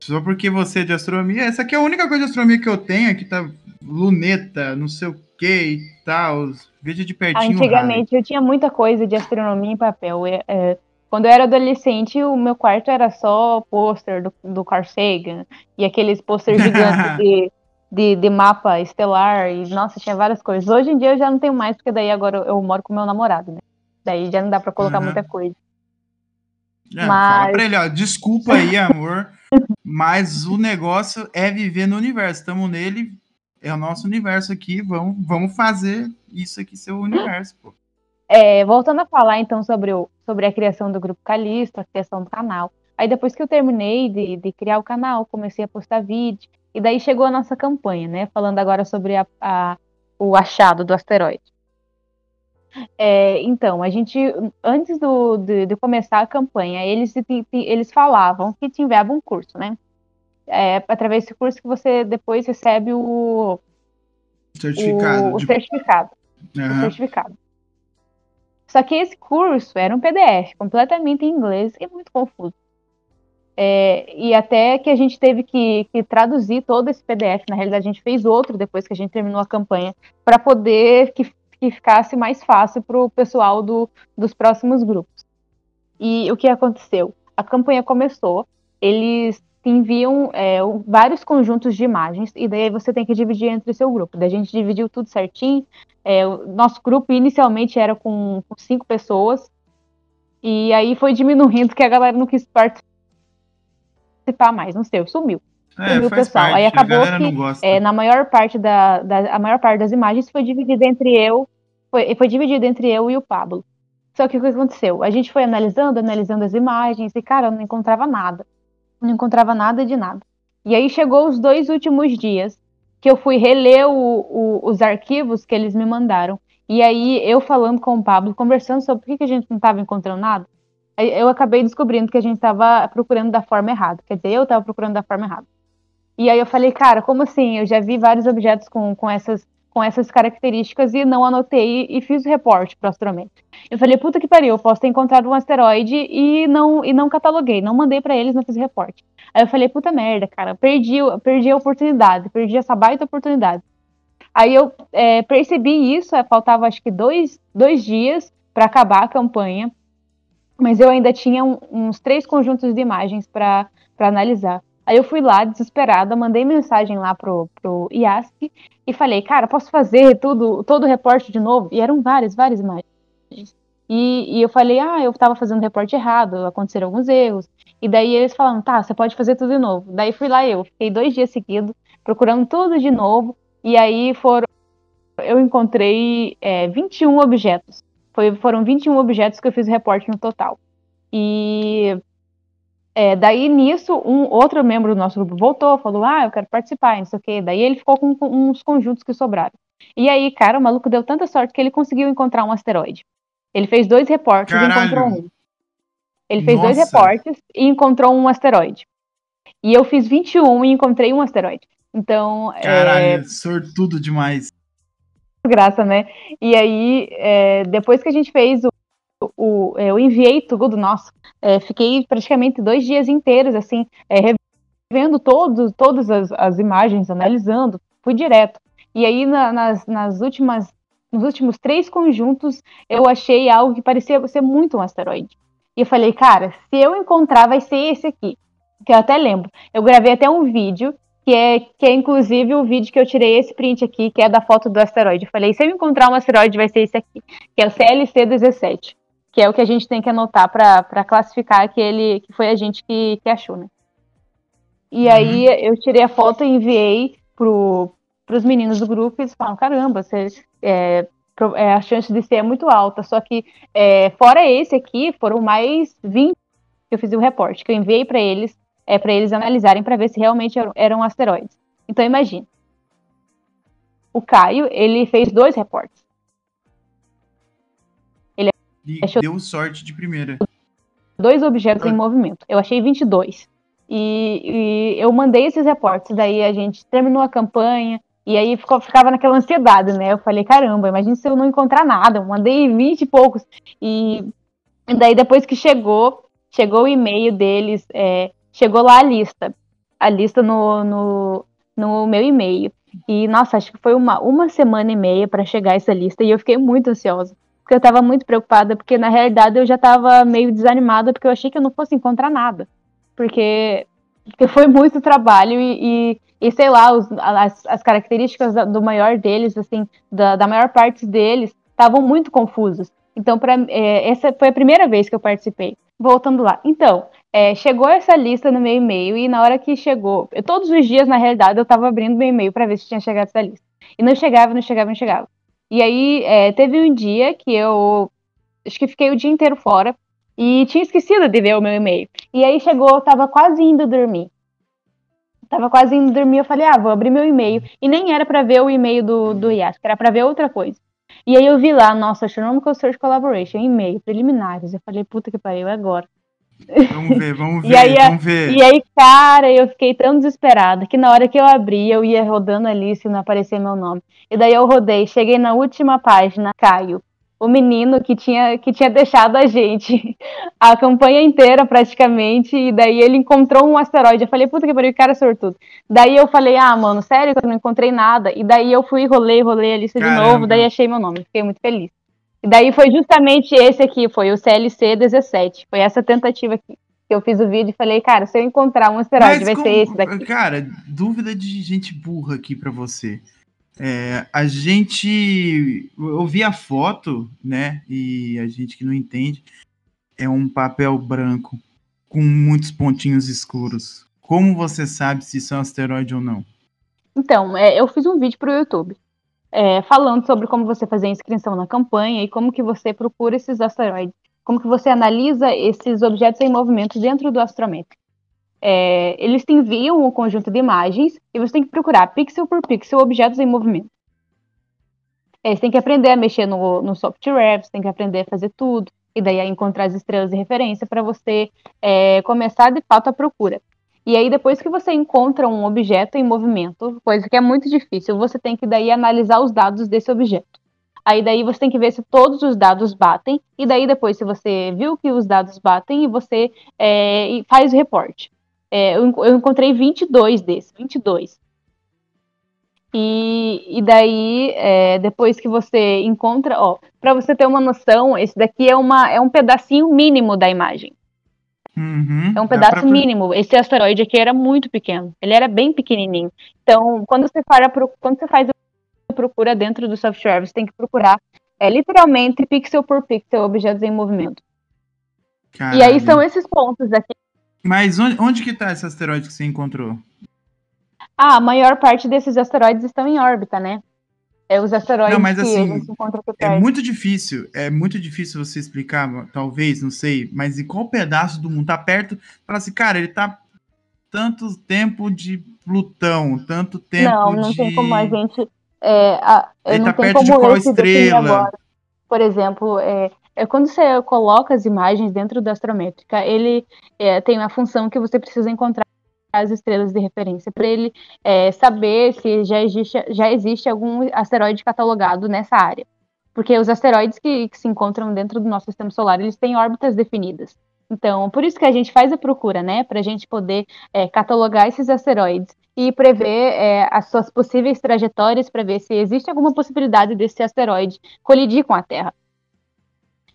Só porque você é de astronomia. Essa aqui é a única coisa de astronomia que eu tenho. Aqui tá luneta, não sei o que e tal. Veja de pertinho. o Halley. Antigamente eu tinha muita coisa de astronomia em papel. É, é, quando eu era adolescente, o meu quarto era só pôster do, do Carl Sagan e aqueles pôster gigantes de, de, de mapa estelar. E nossa, tinha várias coisas. Hoje em dia eu já não tenho mais, porque daí agora eu, eu moro com meu namorado, né? Daí já não dá pra colocar Uhum. muita coisa. É, Fala Mas- pra ele, ó. Desculpa aí, amor. mas o negócio é viver no universo. Estamos nele. É o nosso universo aqui. Vamos, vamos fazer isso aqui ser o universo, pô. É, voltando a falar então sobre, o, sobre a criação do grupo Calisto, a criação do canal. Aí depois que eu terminei de, de criar o canal, comecei a postar vídeo, e daí chegou a nossa campanha, né? Falando agora sobre a- a- o achado do asteroide. É, então, a gente, antes do, de, de começar a campanha, eles, eles falavam que tivesse um curso, né? É, através desse curso que você depois recebe o, Certificado. o, o de- certificado o Aham. certificado. Só que esse curso era um PDF, completamente em inglês e muito confuso. É, e até que a gente teve que, que traduzir todo esse PDF. Na realidade, a gente fez outro depois que a gente terminou a campanha, para poder que, que ficasse mais fácil para o pessoal do, dos próximos grupos. E o que aconteceu? A campanha começou, eles enviam é, vários conjuntos de imagens, e daí você tem que dividir entre o seu grupo. Daí a gente dividiu tudo certinho. É, o nosso grupo inicialmente era com, com cinco pessoas, e aí foi diminuindo que a galera não quis participar mais, não sei, sumiu. É, sumiu o pessoal. parte. Aí a acabou que. É, na maior parte da, da- a maior parte das imagens foi dividida entre eu, foi, foi dividido entre eu e o Pablo. Só que o que aconteceu? A gente foi analisando, analisando as imagens e, cara, eu não encontrava nada. Não encontrava nada de nada. E aí chegou os dois últimos dias que eu fui reler o- o- os arquivos que eles me mandaram. E aí eu falando com o Pablo, conversando sobre por que, que a gente não estava encontrando nada, eu acabei descobrindo que a gente estava procurando da forma errada. Quer dizer, eu estava procurando da forma errada. E aí eu falei, cara, como assim? Eu já vi vários objetos com, com, essas, com essas características e não anotei e fiz o reporte pro astrômetro. Eu falei, puta que pariu, eu posso ter encontrado um asteroide e não, e não cataloguei, não mandei pra eles, não fiz reporte. Aí eu falei, puta merda, cara, perdi, o- perdi a oportunidade, perdi essa baita oportunidade. Aí eu é, percebi isso, faltava acho que dois, dois dias para acabar a campanha, mas eu ainda tinha um- uns três conjuntos de imagens para analisar. Aí eu fui lá, desesperada, mandei mensagem lá pro, pro IASC e falei, cara, posso fazer tudo, todo o reporte de novo? E eram várias, várias imagens. E, e eu falei, ah, eu estava fazendo o reporte errado, aconteceram alguns erros. E daí eles falaram, tá, você pode fazer tudo de novo. Daí fui lá eu, fiquei dois dias seguidos, procurando tudo de novo. E aí foram, eu encontrei é, 21 objetos. Foi, foram 21 objetos que eu fiz o reporte no total. E é, daí nisso, um outro membro do nosso grupo voltou, falou: Ah, eu quero participar, e não sei o quê. Daí ele ficou com, com uns conjuntos que sobraram. E aí, cara, o maluco deu tanta sorte que ele conseguiu encontrar um asteroide. Ele fez dois reportes e Caralho. encontrou um. Ele fez dois Nossa. reportes e encontrou um asteroide. E eu fiz 21 e encontrei um asteroide. Então, é, Caralho, sortudo demais. graça, né? E aí, é, depois que a gente fez o, o, é, eu enviei tudo, nossa, é, fiquei praticamente dois dias inteiros, assim, é, revendo todos, todas as, as, imagens, analisando, fui direto. E aí, na, nas, nas últimas, nos últimos três conjuntos, eu achei algo que parecia ser muito um asteroide. E eu falei, cara, se eu encontrar, vai ser esse aqui. Que eu até lembro. Eu gravei até um vídeo que é, que é inclusive o vídeo que eu tirei esse print aqui, que é da foto do asteroide. Eu falei, se eu encontrar um asteroide, vai ser esse aqui, que é o CLC-17, que é o que a gente tem que anotar para classificar que ele que foi a gente que, que achou, né? E uhum. aí eu tirei a foto e enviei pro, pros meninos do grupo e eles falam, caramba, você, é, é, a chance de ser é muito alta, só que é, fora esse aqui, foram mais 20 que eu fiz o reporte, que eu enviei para eles é, para eles analisarem para ver se realmente eram, eram asteroides. Então imagine. O Caio, ele fez dois reportes. Ele achou deu sorte de primeira. Dois objetos ah. em movimento. Eu achei 22. E, e eu mandei esses reportes. Daí a gente terminou a campanha. E aí ficou, ficava naquela ansiedade, né? Eu falei, caramba, imagina se eu não encontrar nada. Eu mandei 20 e poucos. E, e daí depois que chegou, chegou o e-mail deles é, chegou lá a lista, a lista no, no, no meu e-mail. E, nossa, acho que foi uma, uma semana e meia para chegar essa lista e eu fiquei muito ansiosa. Porque eu estava muito preocupada, porque na realidade eu já estava meio desanimada, porque eu achei que eu não fosse encontrar nada. Porque, porque foi muito trabalho e, e, e sei lá, os, as, as características do maior deles, assim, da, da maior parte deles, estavam muito confusas. Então, pra, é, essa foi a primeira vez que eu participei. Voltando lá. Então, é, chegou essa lista no meu e-mail e na hora que chegou, eu, todos os dias, na realidade, eu estava abrindo meu e-mail para ver se tinha chegado essa lista. E não chegava, não chegava, não chegava. E aí, é, teve um dia que eu acho que fiquei o dia inteiro fora e tinha esquecido de ver o meu e-mail. E aí chegou, eu tava quase indo dormir. Tava quase indo dormir, eu falei, ah, vou abrir meu e-mail. E nem era para ver o e-mail do, do IAS, era para ver outra coisa. E aí eu vi lá, nossa, Astronomical Search Collaboration, e-mail, preliminares. Eu falei, puta que pariu, é agora. Vamos ver, vamos ver, aí, vamos ver. E aí, cara, eu fiquei tão desesperada que na hora que eu abri, eu ia rodando ali se não aparecer meu nome. E daí eu rodei, cheguei na última página, Caio, o menino que tinha, que tinha deixado a gente a campanha inteira praticamente, e daí ele encontrou um asteroide. Eu falei, puta que pariu, cara sortudo. Daí eu falei, ah, mano, sério que eu não encontrei nada? E daí eu fui, rolei, rolei a lista Caramba. de novo, daí achei meu nome, fiquei muito feliz. Daí foi justamente esse aqui, foi o CLC 17. Foi essa tentativa aqui. Que eu fiz o vídeo e falei, cara, se eu encontrar um asteroide, Mas vai como, ser esse daqui. Cara, dúvida de gente burra aqui para você. É, a gente. Eu vi a foto, né? E a gente que não entende, é um papel branco com muitos pontinhos escuros. Como você sabe se isso é um asteroide ou não? Então, é, eu fiz um vídeo para o YouTube é, falando sobre como você fazer a inscrição na campanha e como que você procura esses asteroides, como que você analisa esses objetos em movimento dentro do astrométrico. É, eles te enviam um conjunto de imagens e você tem que procurar pixel por pixel objetos em movimento. É, você tem que aprender a mexer no, no software, você tem que aprender a fazer tudo, e daí a encontrar as estrelas de referência para você é, começar de fato a procura. E aí, depois que você encontra um objeto em movimento, coisa que é muito difícil, você tem que daí analisar os dados desse objeto. Aí daí você tem que ver se todos os dados batem, e daí depois, se você viu que os dados batem, você é, faz o reporte. É, eu, eu, encontrei 22 desses, 22. E, e daí, é, depois que você encontra, ó, para você ter uma noção, esse daqui é, uma, é um pedacinho mínimo da imagem. Uhum, é um pedaço pra... mínimo. Esse asteroide aqui era muito pequeno. Ele era bem pequenininho. Então, quando você, para, quando você faz a procura dentro do software, você tem que procurar é, literalmente pixel por pixel objetos em movimento. Caralho. E aí são esses pontos aqui. Mas onde, onde que está esse asteroide que você encontrou? Ah, a maior parte desses asteroides estão em órbita, né? É os asteroides não, mas, assim, É muito difícil, é muito difícil você explicar, talvez, não sei, mas em qual pedaço do mundo? Tá perto, fala assim, cara, ele tá tanto tempo de Plutão, tanto tempo não, não de... tem como a gente... É, a, ele tá perto de qual estrela? Por exemplo, é, é quando você coloca as imagens dentro da astrométrica, ele é, tem uma função que você precisa encontrar as estrelas de referência, para ele é, saber se já existe, já existe algum asteroide catalogado nessa área. porque os asteroides que, que se encontram dentro do nosso sistema solar, eles têm órbitas definidas. Então, por isso que a gente faz a procura, né, para a gente poder é, catalogar esses asteroides e prever é, as suas possíveis trajetórias para ver se existe alguma possibilidade desse asteroide colidir com a Terra.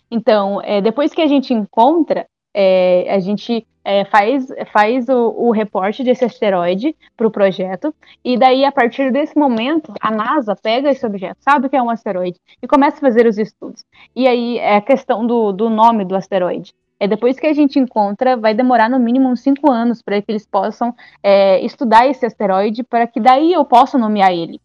Então, é, depois que a gente encontra, é, a gente é, faz, faz o, o reporte desse asteroide para o projeto, e daí, a partir desse momento, a NASA pega esse objeto, sabe que é um asteroide, e começa a fazer os estudos. E aí é a questão do, do nome do asteroide. É, depois que a gente encontra, vai demorar no mínimo uns cinco anos para que eles possam é, estudar esse asteroide, para que daí eu possa nomear ele.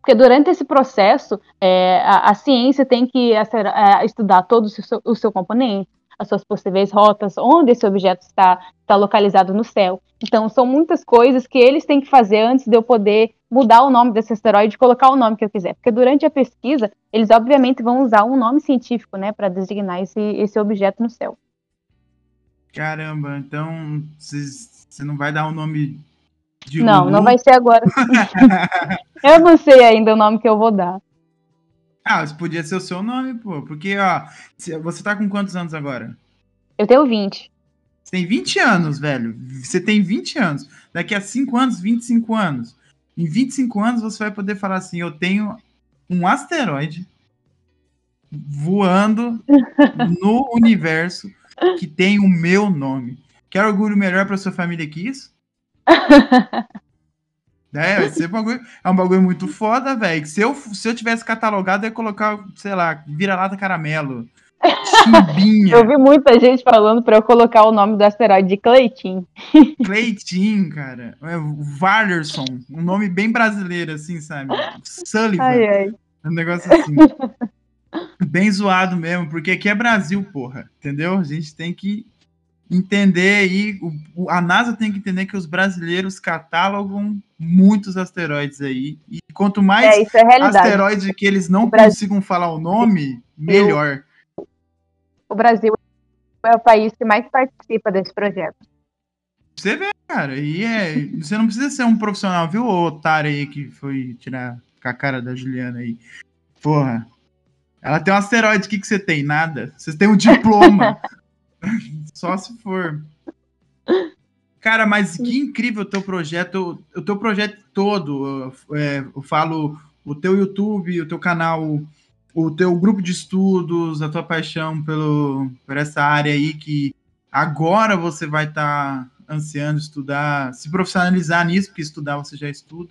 Porque durante esse processo, é, a, a, ciência tem que é, estudar todo o seu, o seu componente, as suas possíveis rotas, onde esse objeto está, está localizado no céu. Então, são muitas coisas que eles têm que fazer antes de eu poder mudar o nome desse asteroide e colocar o nome que eu quiser. Porque durante a pesquisa, eles obviamente vão usar um nome científico, né, para designar esse, esse objeto no céu. Caramba, então você não vai dar o um nome de Não, Lulu? não vai ser agora. eu não sei ainda o nome que eu vou dar. Ah, isso podia ser o seu nome, pô. Porque, ó, você tá com quantos anos agora? Eu tenho 20. Você tem 20 anos, velho. Você tem 20 anos. Daqui a 5 anos, 25 anos. Em 25 anos você vai poder falar assim: eu tenho um asteroide voando no universo que tem o meu nome. Quer orgulho melhor para sua família que isso? É, vai ser bagulho, é um bagulho muito foda, velho. Se eu, se eu tivesse catalogado, eu ia colocar, sei lá, vira-lata caramelo. Chimbinha. Eu vi muita gente falando pra eu colocar o nome do asteroide de Cleitin. Cleitin, cara. É, Valerson. Um nome bem brasileiro, assim, sabe? Sullivan. Ai, ai. Um negócio assim. bem zoado mesmo, porque aqui é Brasil, porra. Entendeu? A gente tem que entender aí, o, a NASA tem que entender que os brasileiros catalogam muitos asteroides aí. E quanto mais é, é asteroides que eles não consigam falar o nome, melhor. O Brasil é o país que mais participa desse projeto. Você vê, cara, e é, você não precisa ser um profissional, viu, o otário aí que foi tirar com a cara da Juliana aí. Porra. Ela tem um asteroide, o que, que você tem? Nada. Vocês têm um diploma. Só se for. Cara, mas que incrível o teu projeto, o teu projeto todo. É, eu falo o teu YouTube, o teu canal, o teu grupo de estudos, a tua paixão pelo, por essa área aí que agora você vai estar tá ansiando estudar, se profissionalizar nisso, porque estudar você já estuda.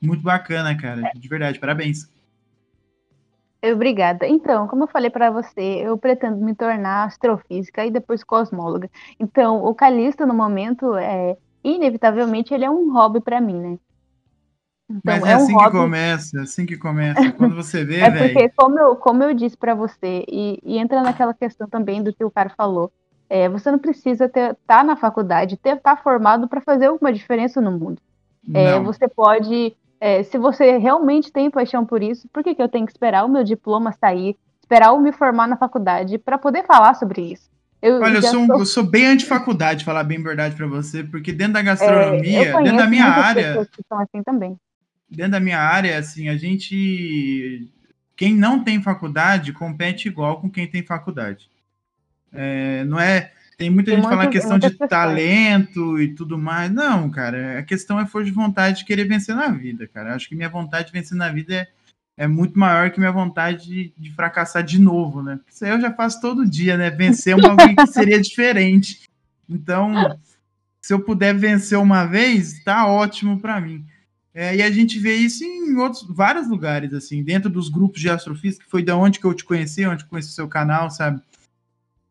Muito bacana, cara. De verdade, parabéns. Obrigada. Então, como eu falei para você, eu pretendo me tornar astrofísica e depois cosmóloga. Então, o Calixto, no momento, é inevitavelmente, ele é um hobby para mim, né? Então, Mas é, é assim um que começa, é assim que começa. Quando você vê, É porque, véio... como, eu, como eu disse para você, e, e, entra naquela questão também do que o cara falou, é, você não precisa estar tá na faculdade, estar tá formado para fazer alguma diferença no mundo. É, você pode é, se você realmente tem paixão por isso, por que, que eu tenho que esperar o meu diploma sair, esperar eu me formar na faculdade para poder falar sobre isso? Eu Olha, eu sou, sou... eu sou bem anti-faculdade, falar bem verdade para você, porque dentro da gastronomia, é, dentro da minha área. Que são assim também. Dentro da minha área, assim, a gente. Quem não tem faculdade compete igual com quem tem faculdade. É, não é tem muita tem gente falando questão de questões. talento e tudo mais. Não, cara, a questão é força de vontade de querer vencer na vida, cara. Acho que minha vontade de vencer na vida é, é muito maior que minha vontade de, de fracassar de novo, né? Isso aí eu já faço todo dia, né? Vencer é um bagulho que seria diferente. Então, se eu puder vencer uma vez, tá ótimo para mim. É, e a gente vê isso em outros vários lugares, assim, dentro dos grupos de astrofísica, que foi da onde que eu te conheci, onde eu conheci o seu canal, sabe?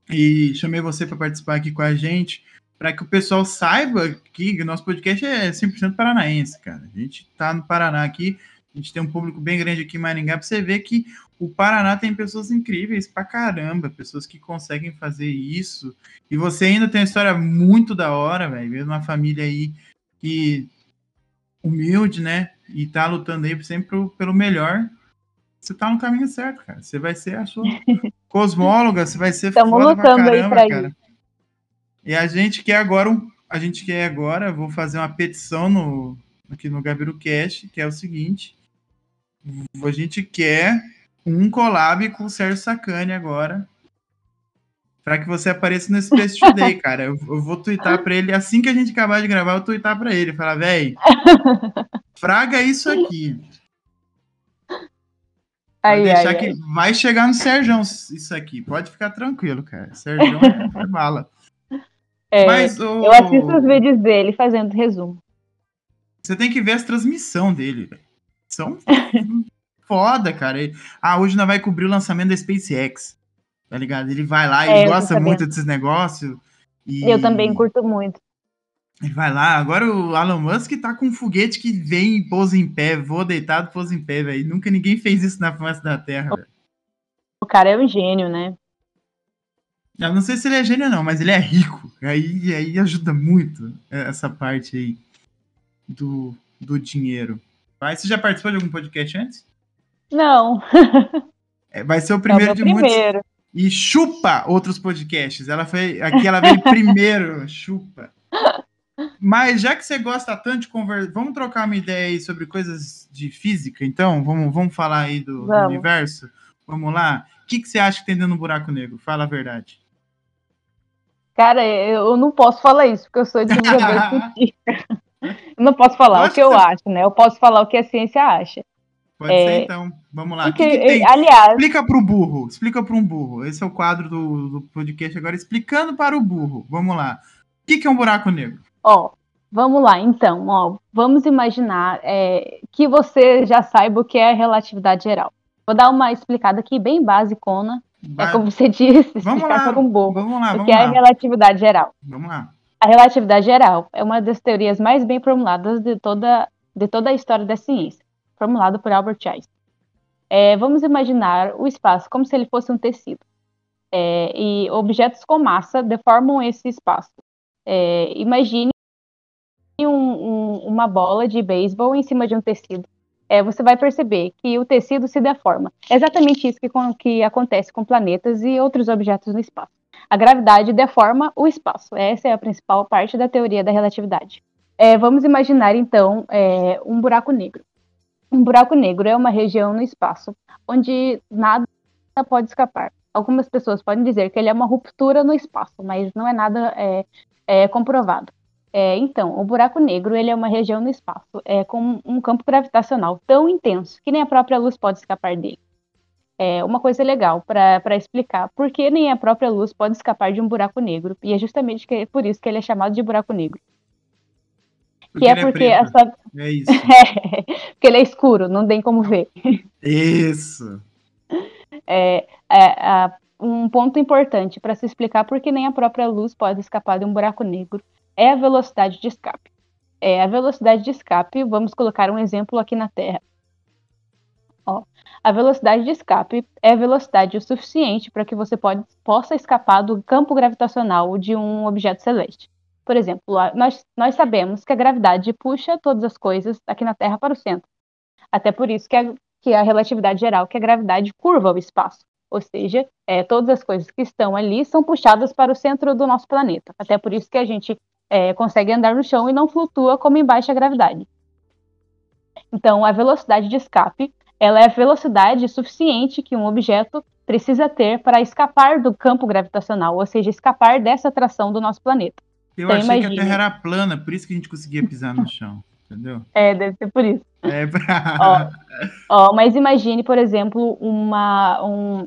E chamei você para participar aqui com a gente, para que o pessoal saiba que o nosso podcast é 100% paranaense, cara. A gente está no Paraná aqui, a gente tem um público bem grande aqui em Maringá, para você ver que o Paraná tem pessoas incríveis pra caramba, pessoas que conseguem fazer isso. E você ainda tem uma história muito da hora, velho, vendo uma família aí que humilde, né? E tá lutando aí sempre pelo melhor você tá no caminho certo, cara. Você vai ser a sua cosmóloga, você vai ser Estamos foda lutando pra caramba, aí pra cara. E a gente quer agora, um, a gente quer agora, vou fazer uma petição no, aqui no GabiruCast, que é o seguinte, a gente quer um collab com o Sérgio Sacani agora. Pra que você apareça no Space Today, cara. Eu, eu vou twittar pra ele, assim que a gente acabar de gravar, eu vou twittar pra ele. Falar, véi, fraga isso aqui. Vai Ai, deixar ai, que ai. vai chegar no Sérgio isso aqui. Pode ficar tranquilo, cara. Sérgio é, é bala. É, Mas o... Eu assisto os vídeos dele fazendo resumo. Você tem que ver as transmissões dele, velho. São foda, cara. Ele- Ah, hoje nós vai cobrir o lançamento da SpaceX. Tá ligado? Ele vai lá, É, ele eu tô gosta muito desses negócios. E Eu também curto muito. Ele vai lá. Agora o Elon Musk tá com um foguete que vem e pousa em pé, voa deitado, pousa em pé, velho. Nunca ninguém fez isso na face da Terra, velho. O cara é um gênio, né? Eu não sei se ele é gênio, não, mas ele é rico. Aí, aí ajuda muito essa parte aí do, do dinheiro. Vai, você já participou de algum podcast antes? Não, É, vai ser o é o primeiro de muitos. primeiro. E chupa outros podcasts. Ela foi. Aqui ela veio primeiro, chupa. Mas já que você gosta tanto de conversar, vamos trocar uma ideia aí sobre coisas de física, então? Vamos, vamos falar aí do, do Vamos. universo? Vamos lá? O que, que você acha que tem dentro do buraco negro? Fala a verdade. Cara, eu não posso falar isso, porque eu sou divulgador científica. Eu não posso falar Lógico o que eu que você- acho, né? Eu posso falar o que a ciência acha. Pode É, ser então. Vamos lá. Porque, que, que tem? aliás, Explica para o burro. Explica para um burro. Esse é o quadro do, do podcast agora. Explicando para o burro. Vamos lá. O que, que é um buraco negro? Ó, vamos lá, então, ó, vamos imaginar é, que você já saiba o que é a relatividade geral. Vou dar uma explicada aqui bem basicona, é Vai- como você disse, Vamos explicar lá. para um burro. Vamos lá, O vamos que é a lá. relatividade geral? Vamos lá. A relatividade geral é uma das teorias mais bem formuladas de toda, de toda a história da ciência, formulado por Albert Einstein. É, vamos imaginar o espaço como se ele fosse um tecido. É, e objetos com massa deformam esse espaço. É, imagine um- um- uma bola de beisebol em cima de um tecido. É, você vai perceber que o tecido se deforma. É exatamente isso que, que acontece com planetas e outros objetos no espaço. A gravidade deforma o espaço. Essa é a principal parte da teoria da relatividade. É, vamos imaginar, então, é, um buraco negro. Um buraco negro é uma região no espaço onde nada pode escapar. Algumas pessoas podem dizer que ele é uma ruptura no espaço, mas não é nada é, é, comprovado. É, então, o buraco negro ele é uma região no espaço é, com um campo gravitacional tão intenso que nem a própria luz pode escapar dele. É uma coisa legal para explicar por que nem a própria luz pode escapar de um buraco negro, e é justamente que- por isso que ele é chamado de buraco negro. que é ele porque, preto. essa, É isso. porque ele é escuro, não tem como ver. Isso. É, é, a- um ponto importante para se explicar por que nem a própria luz pode escapar de um buraco negro é a velocidade de escape. É, a velocidade de escape, vamos colocar um exemplo aqui na Terra. Ó, a velocidade de escape é a velocidade o suficiente para que você pode, possa escapar do campo gravitacional de um objeto celeste. Por exemplo, nós, nós sabemos que a gravidade puxa todas as coisas aqui na Terra para o centro. Até por isso que a, que a relatividade geral, que a gravidade curva o espaço. Ou seja, é, todas as coisas que estão ali são puxadas para o centro do nosso planeta. Até por isso que a gente é, consegue andar no chão e não flutua como em baixa gravidade. Então, a velocidade de escape ela é a velocidade suficiente que um objeto precisa ter para escapar do campo gravitacional, ou seja, escapar dessa atração do nosso planeta. Eu Então, achei que a imagine. Terra era plana, por isso que a gente conseguia pisar no chão. Entendeu? É, deve ser por isso. É pra... Ó, mas imagine, por exemplo, uma, um-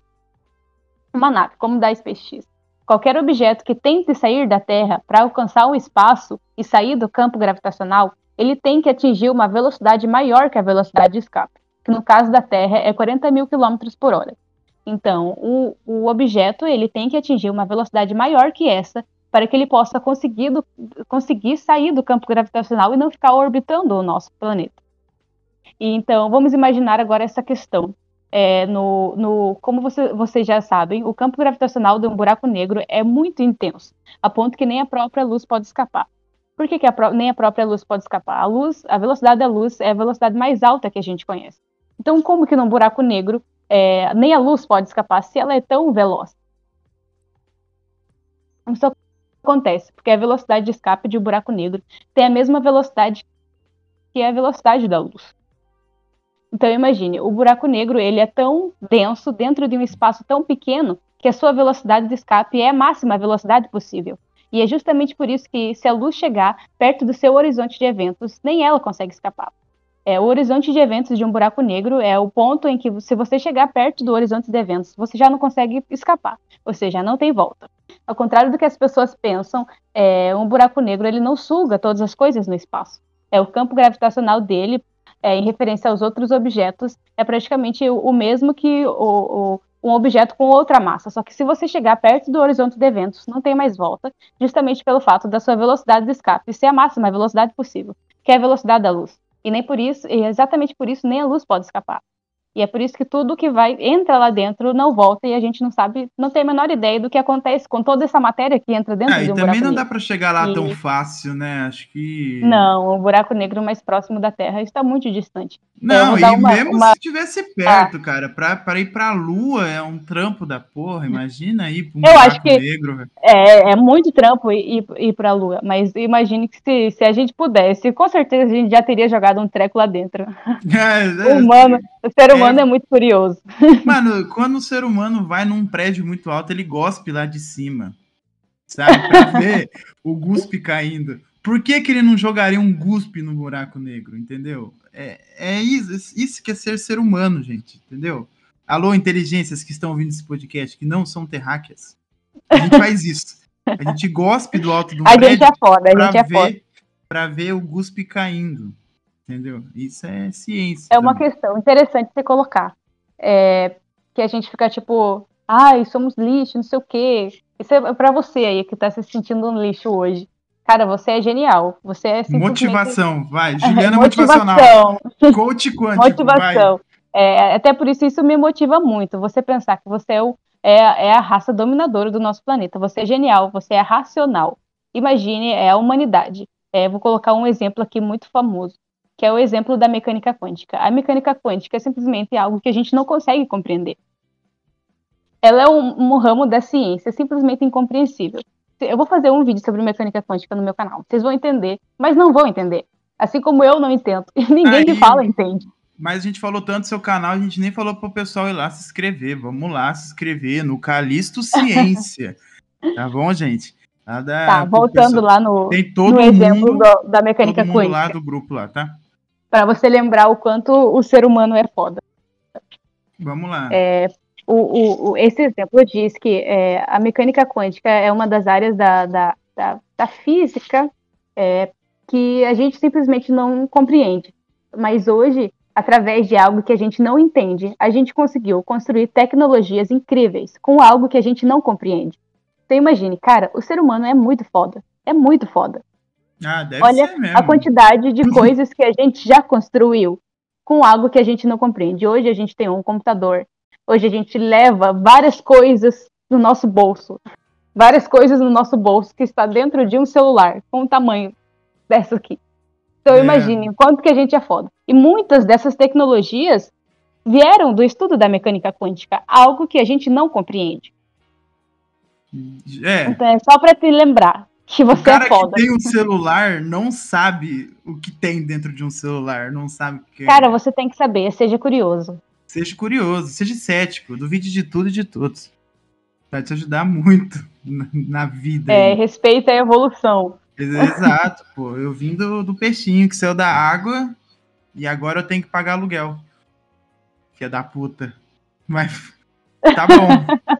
uma nave, como da SpaceX. Qualquer objeto que tente sair da Terra para alcançar o espaço e sair do campo gravitacional, ele tem que atingir uma velocidade maior que a velocidade de escape, que no caso da Terra é 40 mil quilômetros por hora. Então, o, o objeto ele tem que atingir uma velocidade maior que essa para que ele possa conseguir, do- conseguir sair do campo gravitacional e não ficar orbitando o nosso planeta. E então, vamos imaginar agora essa questão. É, no, no, como você- vocês já sabem, o campo gravitacional de um buraco negro é muito intenso, a ponto que nem a própria luz pode escapar. Por que, que a nem a própria luz pode escapar? A luz, a velocidade da luz é a velocidade mais alta que a gente conhece. Então, como que num buraco negro é, nem a luz pode escapar se ela é tão veloz? Isso acontece porque a velocidade de escape de um buraco negro tem a mesma velocidade que a velocidade da luz. Então imagine, o buraco negro ele é tão denso dentro de um espaço tão pequeno que a sua velocidade de escape é a máxima velocidade possível. E é justamente por isso que, se a luz chegar perto do seu horizonte de eventos, nem ela consegue escapar. É, o horizonte de eventos de um buraco negro é o ponto em que, se você chegar perto do horizonte de eventos, você já não consegue escapar, ou seja, não tem volta. Ao contrário do que as pessoas pensam, é, um buraco negro ele não suga todas as coisas no espaço. É o campo gravitacional dele, é, em referência aos outros objetos, é praticamente o, o mesmo que o, o, um objeto com outra massa. Só que se você chegar perto do horizonte de eventos, não tem mais volta, justamente pelo fato da sua velocidade de escape ser a máxima velocidade possível, que é a velocidade da luz. E nem por isso, e exatamente por isso, nem a luz pode escapar. E é por isso que tudo que vai entra lá dentro não volta e a gente não sabe, não tem a menor ideia do que acontece com toda essa matéria que entra dentro Ah, de e um também buraco não negro. dá pra chegar lá tão E- fácil, né? Acho que. Não, o buraco negro mais próximo da Terra está muito distante. Não, e uma- mesmo uma- Ah. se tivesse perto, cara, pra, pra ir pra Lua é um trampo da porra. Imagina ir pra um Eu buraco acho que- negro. É, é muito trampo ir, ir para a Lua, mas imagine que se, se a gente pudesse, com certeza a gente já teria jogado um treco lá dentro. É, O é, humano, o ser humano é, muito curioso. Mano, quando o ser humano vai num prédio muito alto, ele gospe lá de cima. Sabe? Pra ver o guspe caindo. Por que, que ele não jogaria um guspe no buraco negro? Entendeu? É, é isso, isso que é ser ser humano, gente. Entendeu? Alô, inteligências que estão ouvindo esse podcast, que não são terráqueas. A gente faz isso. A gente gospe do alto do A prédio gente é foda, a gente é foda. ver, pra ver o guspe caindo. Entendeu? Isso é ciência. É uma também. questão interessante você colocar. É, que a gente fica tipo, ai, somos lixo, não sei o quê. Isso é pra você aí que tá se sentindo um lixo hoje. Cara, você é genial. Você é simplesmente... Motivação, vai. Juliana motivacional. motivação. Coach quântico. Motivação. É, até por isso, isso me motiva muito. Você pensar que você é, o- é- é a raça dominadora do nosso planeta. Você é genial, você é racional. Imagine, é a humanidade. É, vou colocar um exemplo aqui muito famoso, que é o exemplo da mecânica quântica. A mecânica quântica é simplesmente algo que a gente não consegue compreender. Ela é um, um ramo da ciência simplesmente incompreensível. Eu vou fazer um vídeo sobre mecânica quântica no meu canal. Vocês vão entender, mas não vão entender. Assim como eu não entendo. E ninguém que Aí- fala entende. Mas a gente falou tanto do seu canal, a gente nem falou pro pessoal ir lá se inscrever. Vamos lá se inscrever no Calisto Ciência. tá bom, gente? Lá da- Tá, voltando pessoal- lá no, Tem todo no exemplo mundo, do- da mecânica todo mundo lá quântica, do grupo lá, tá? Para você lembrar o quanto o ser humano é foda. Vamos lá. O, o- o- esse exemplo diz que é, a mecânica quântica é uma das áreas da, da, da, da física é, que a gente simplesmente não compreende. Mas hoje, através de algo que a gente não entende, a gente conseguiu construir tecnologias incríveis com algo que a gente não compreende. Então imagine, cara, o ser humano é muito foda. É muito foda. Ah, deve olha ser mesmo. a quantidade de coisas que a gente já construiu com algo que a gente não compreende. Hoje a gente tem um computador. Hoje a gente leva várias coisas no nosso bolso. Várias coisas no nosso bolso que está dentro de um celular com o tamanho dessa aqui. Então É. imagine o quanto que a gente é foda. E muitas dessas tecnologias vieram do estudo da mecânica quântica, algo que a gente não compreende. É. Então é só para te lembrar que O você cara é foda. que tem um celular não sabe o que tem dentro de um celular, não sabe o que é. Cara, você tem que saber, seja curioso. Seja curioso, seja cético, duvide de tudo e de todos. Vai te ajudar muito na, vida. É, respeita a evolução. Exato, pô. Eu vim do, do peixinho que saiu da água e agora eu tenho que pagar aluguel. Filha da puta. Mas tá bom.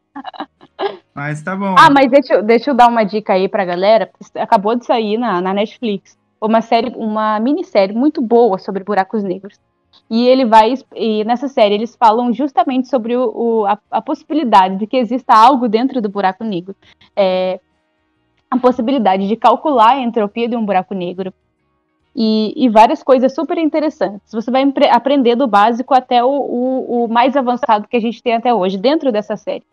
Mas tá bom. Ah, mas deixa, eu- deixa eu dar uma dica aí pra galera. Acabou de sair na, na Netflix uma série, uma minissérie muito boa sobre buracos negros. E ele vai, e nessa série eles falam justamente sobre o, o- a, a possibilidade de que exista algo dentro do buraco negro. É, a possibilidade de calcular a entropia de um buraco negro. E, e várias coisas super interessantes. Você vai aprender do básico até o, o- o mais avançado que a gente tem até hoje, dentro dessa série.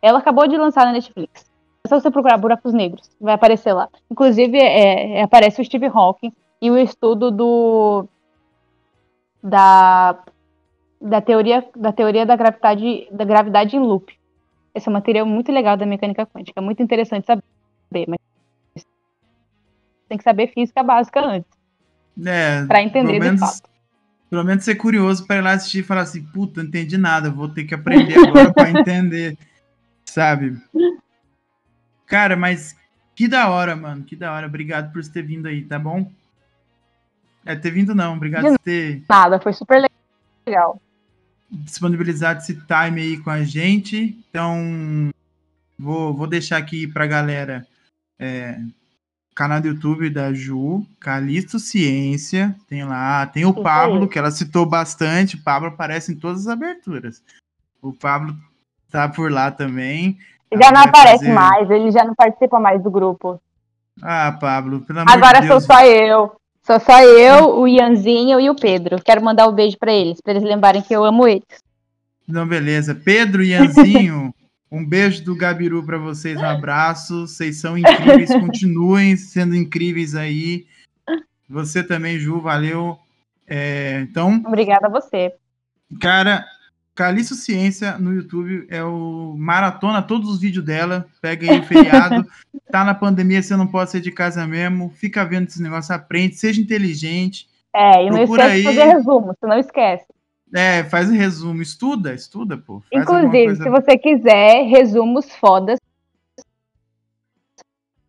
Ela acabou de lançar na Netflix. É só você procurar Buracos Negros, vai aparecer lá. Inclusive, é, é, aparece o Steve Hawking e o estudo do da, da teoria da teoria da gravidade da gravidade em loop. Essa é uma teoria muito legal da mecânica quântica, muito interessante saber, mas tem que saber física básica antes É, para entender pelo de menos, fato. Pelo menos ser curioso para ir lá assistir e falar assim, puta, não entendi nada, vou ter que aprender agora para entender, sabe? Cara, mas que da hora, mano, que da hora. Obrigado por você ter vindo aí, tá bom? É, ter vindo não, obrigado por ter Nada, foi super legal. disponibilizado esse time aí com a gente. Então, vou, vou deixar aqui pra galera é, canal do YouTube da Ju, Calisto Ciência, tem lá, tem o Pablo, que ela citou bastante, o Pablo aparece em todas as aberturas. O Pablo tá por lá também. Já não aparece fazer- mais, ele já não participa mais do grupo. Ah, Pablo, pelo amor Agora de sou Deus. só eu. Sou só eu, o Ianzinho e o Pedro. Quero mandar um beijo pra eles, pra eles lembrarem que eu amo eles. Não, beleza. Pedro e Ianzinho, um beijo do Gabiru pra vocês, um abraço. Vocês são incríveis, continuem sendo incríveis aí. Você também, Ju, valeu. É, então, Obrigada a você. cara, Caliço Ciência no YouTube é o maratona todos os vídeos dela. Pega aí o feriado. tá na pandemia, você não pode sair de casa mesmo. Fica vendo esse negócio, aprende, seja inteligente. É, e não esquece de aí. fazer resumo, você não esquece. É, faz resumo, estuda, estuda, pô. Inclusive, se você quiser resumos fodas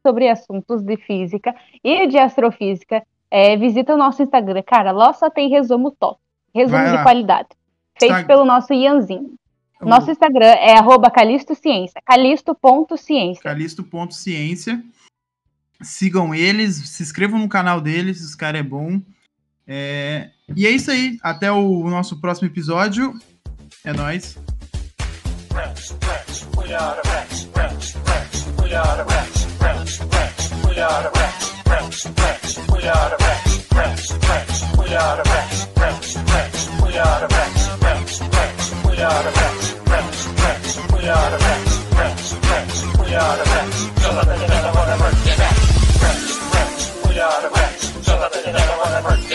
sobre assuntos de física e de astrofísica, é, visita o nosso Instagram. Cara, lá só tem resumo top. Resumo de qualidade. Feito pelo nosso Ianzinho. o- Nosso Instagram é arroba calistociência. Calisto.ciência. Calisto.ciência. Sigam eles, se inscrevam no canal deles, os caras é bom. É, E é isso aí. Até o nosso próximo episódio. É nóis. We are the we are the we are the we are we are We are the Rex, Rex, best. We are the Rex, Rex, best. We are the Rex, Rex, best. We are the Rex. So that they never wanna work the Rex, Rex, Rex. We are the Rex. So that they never wanna work.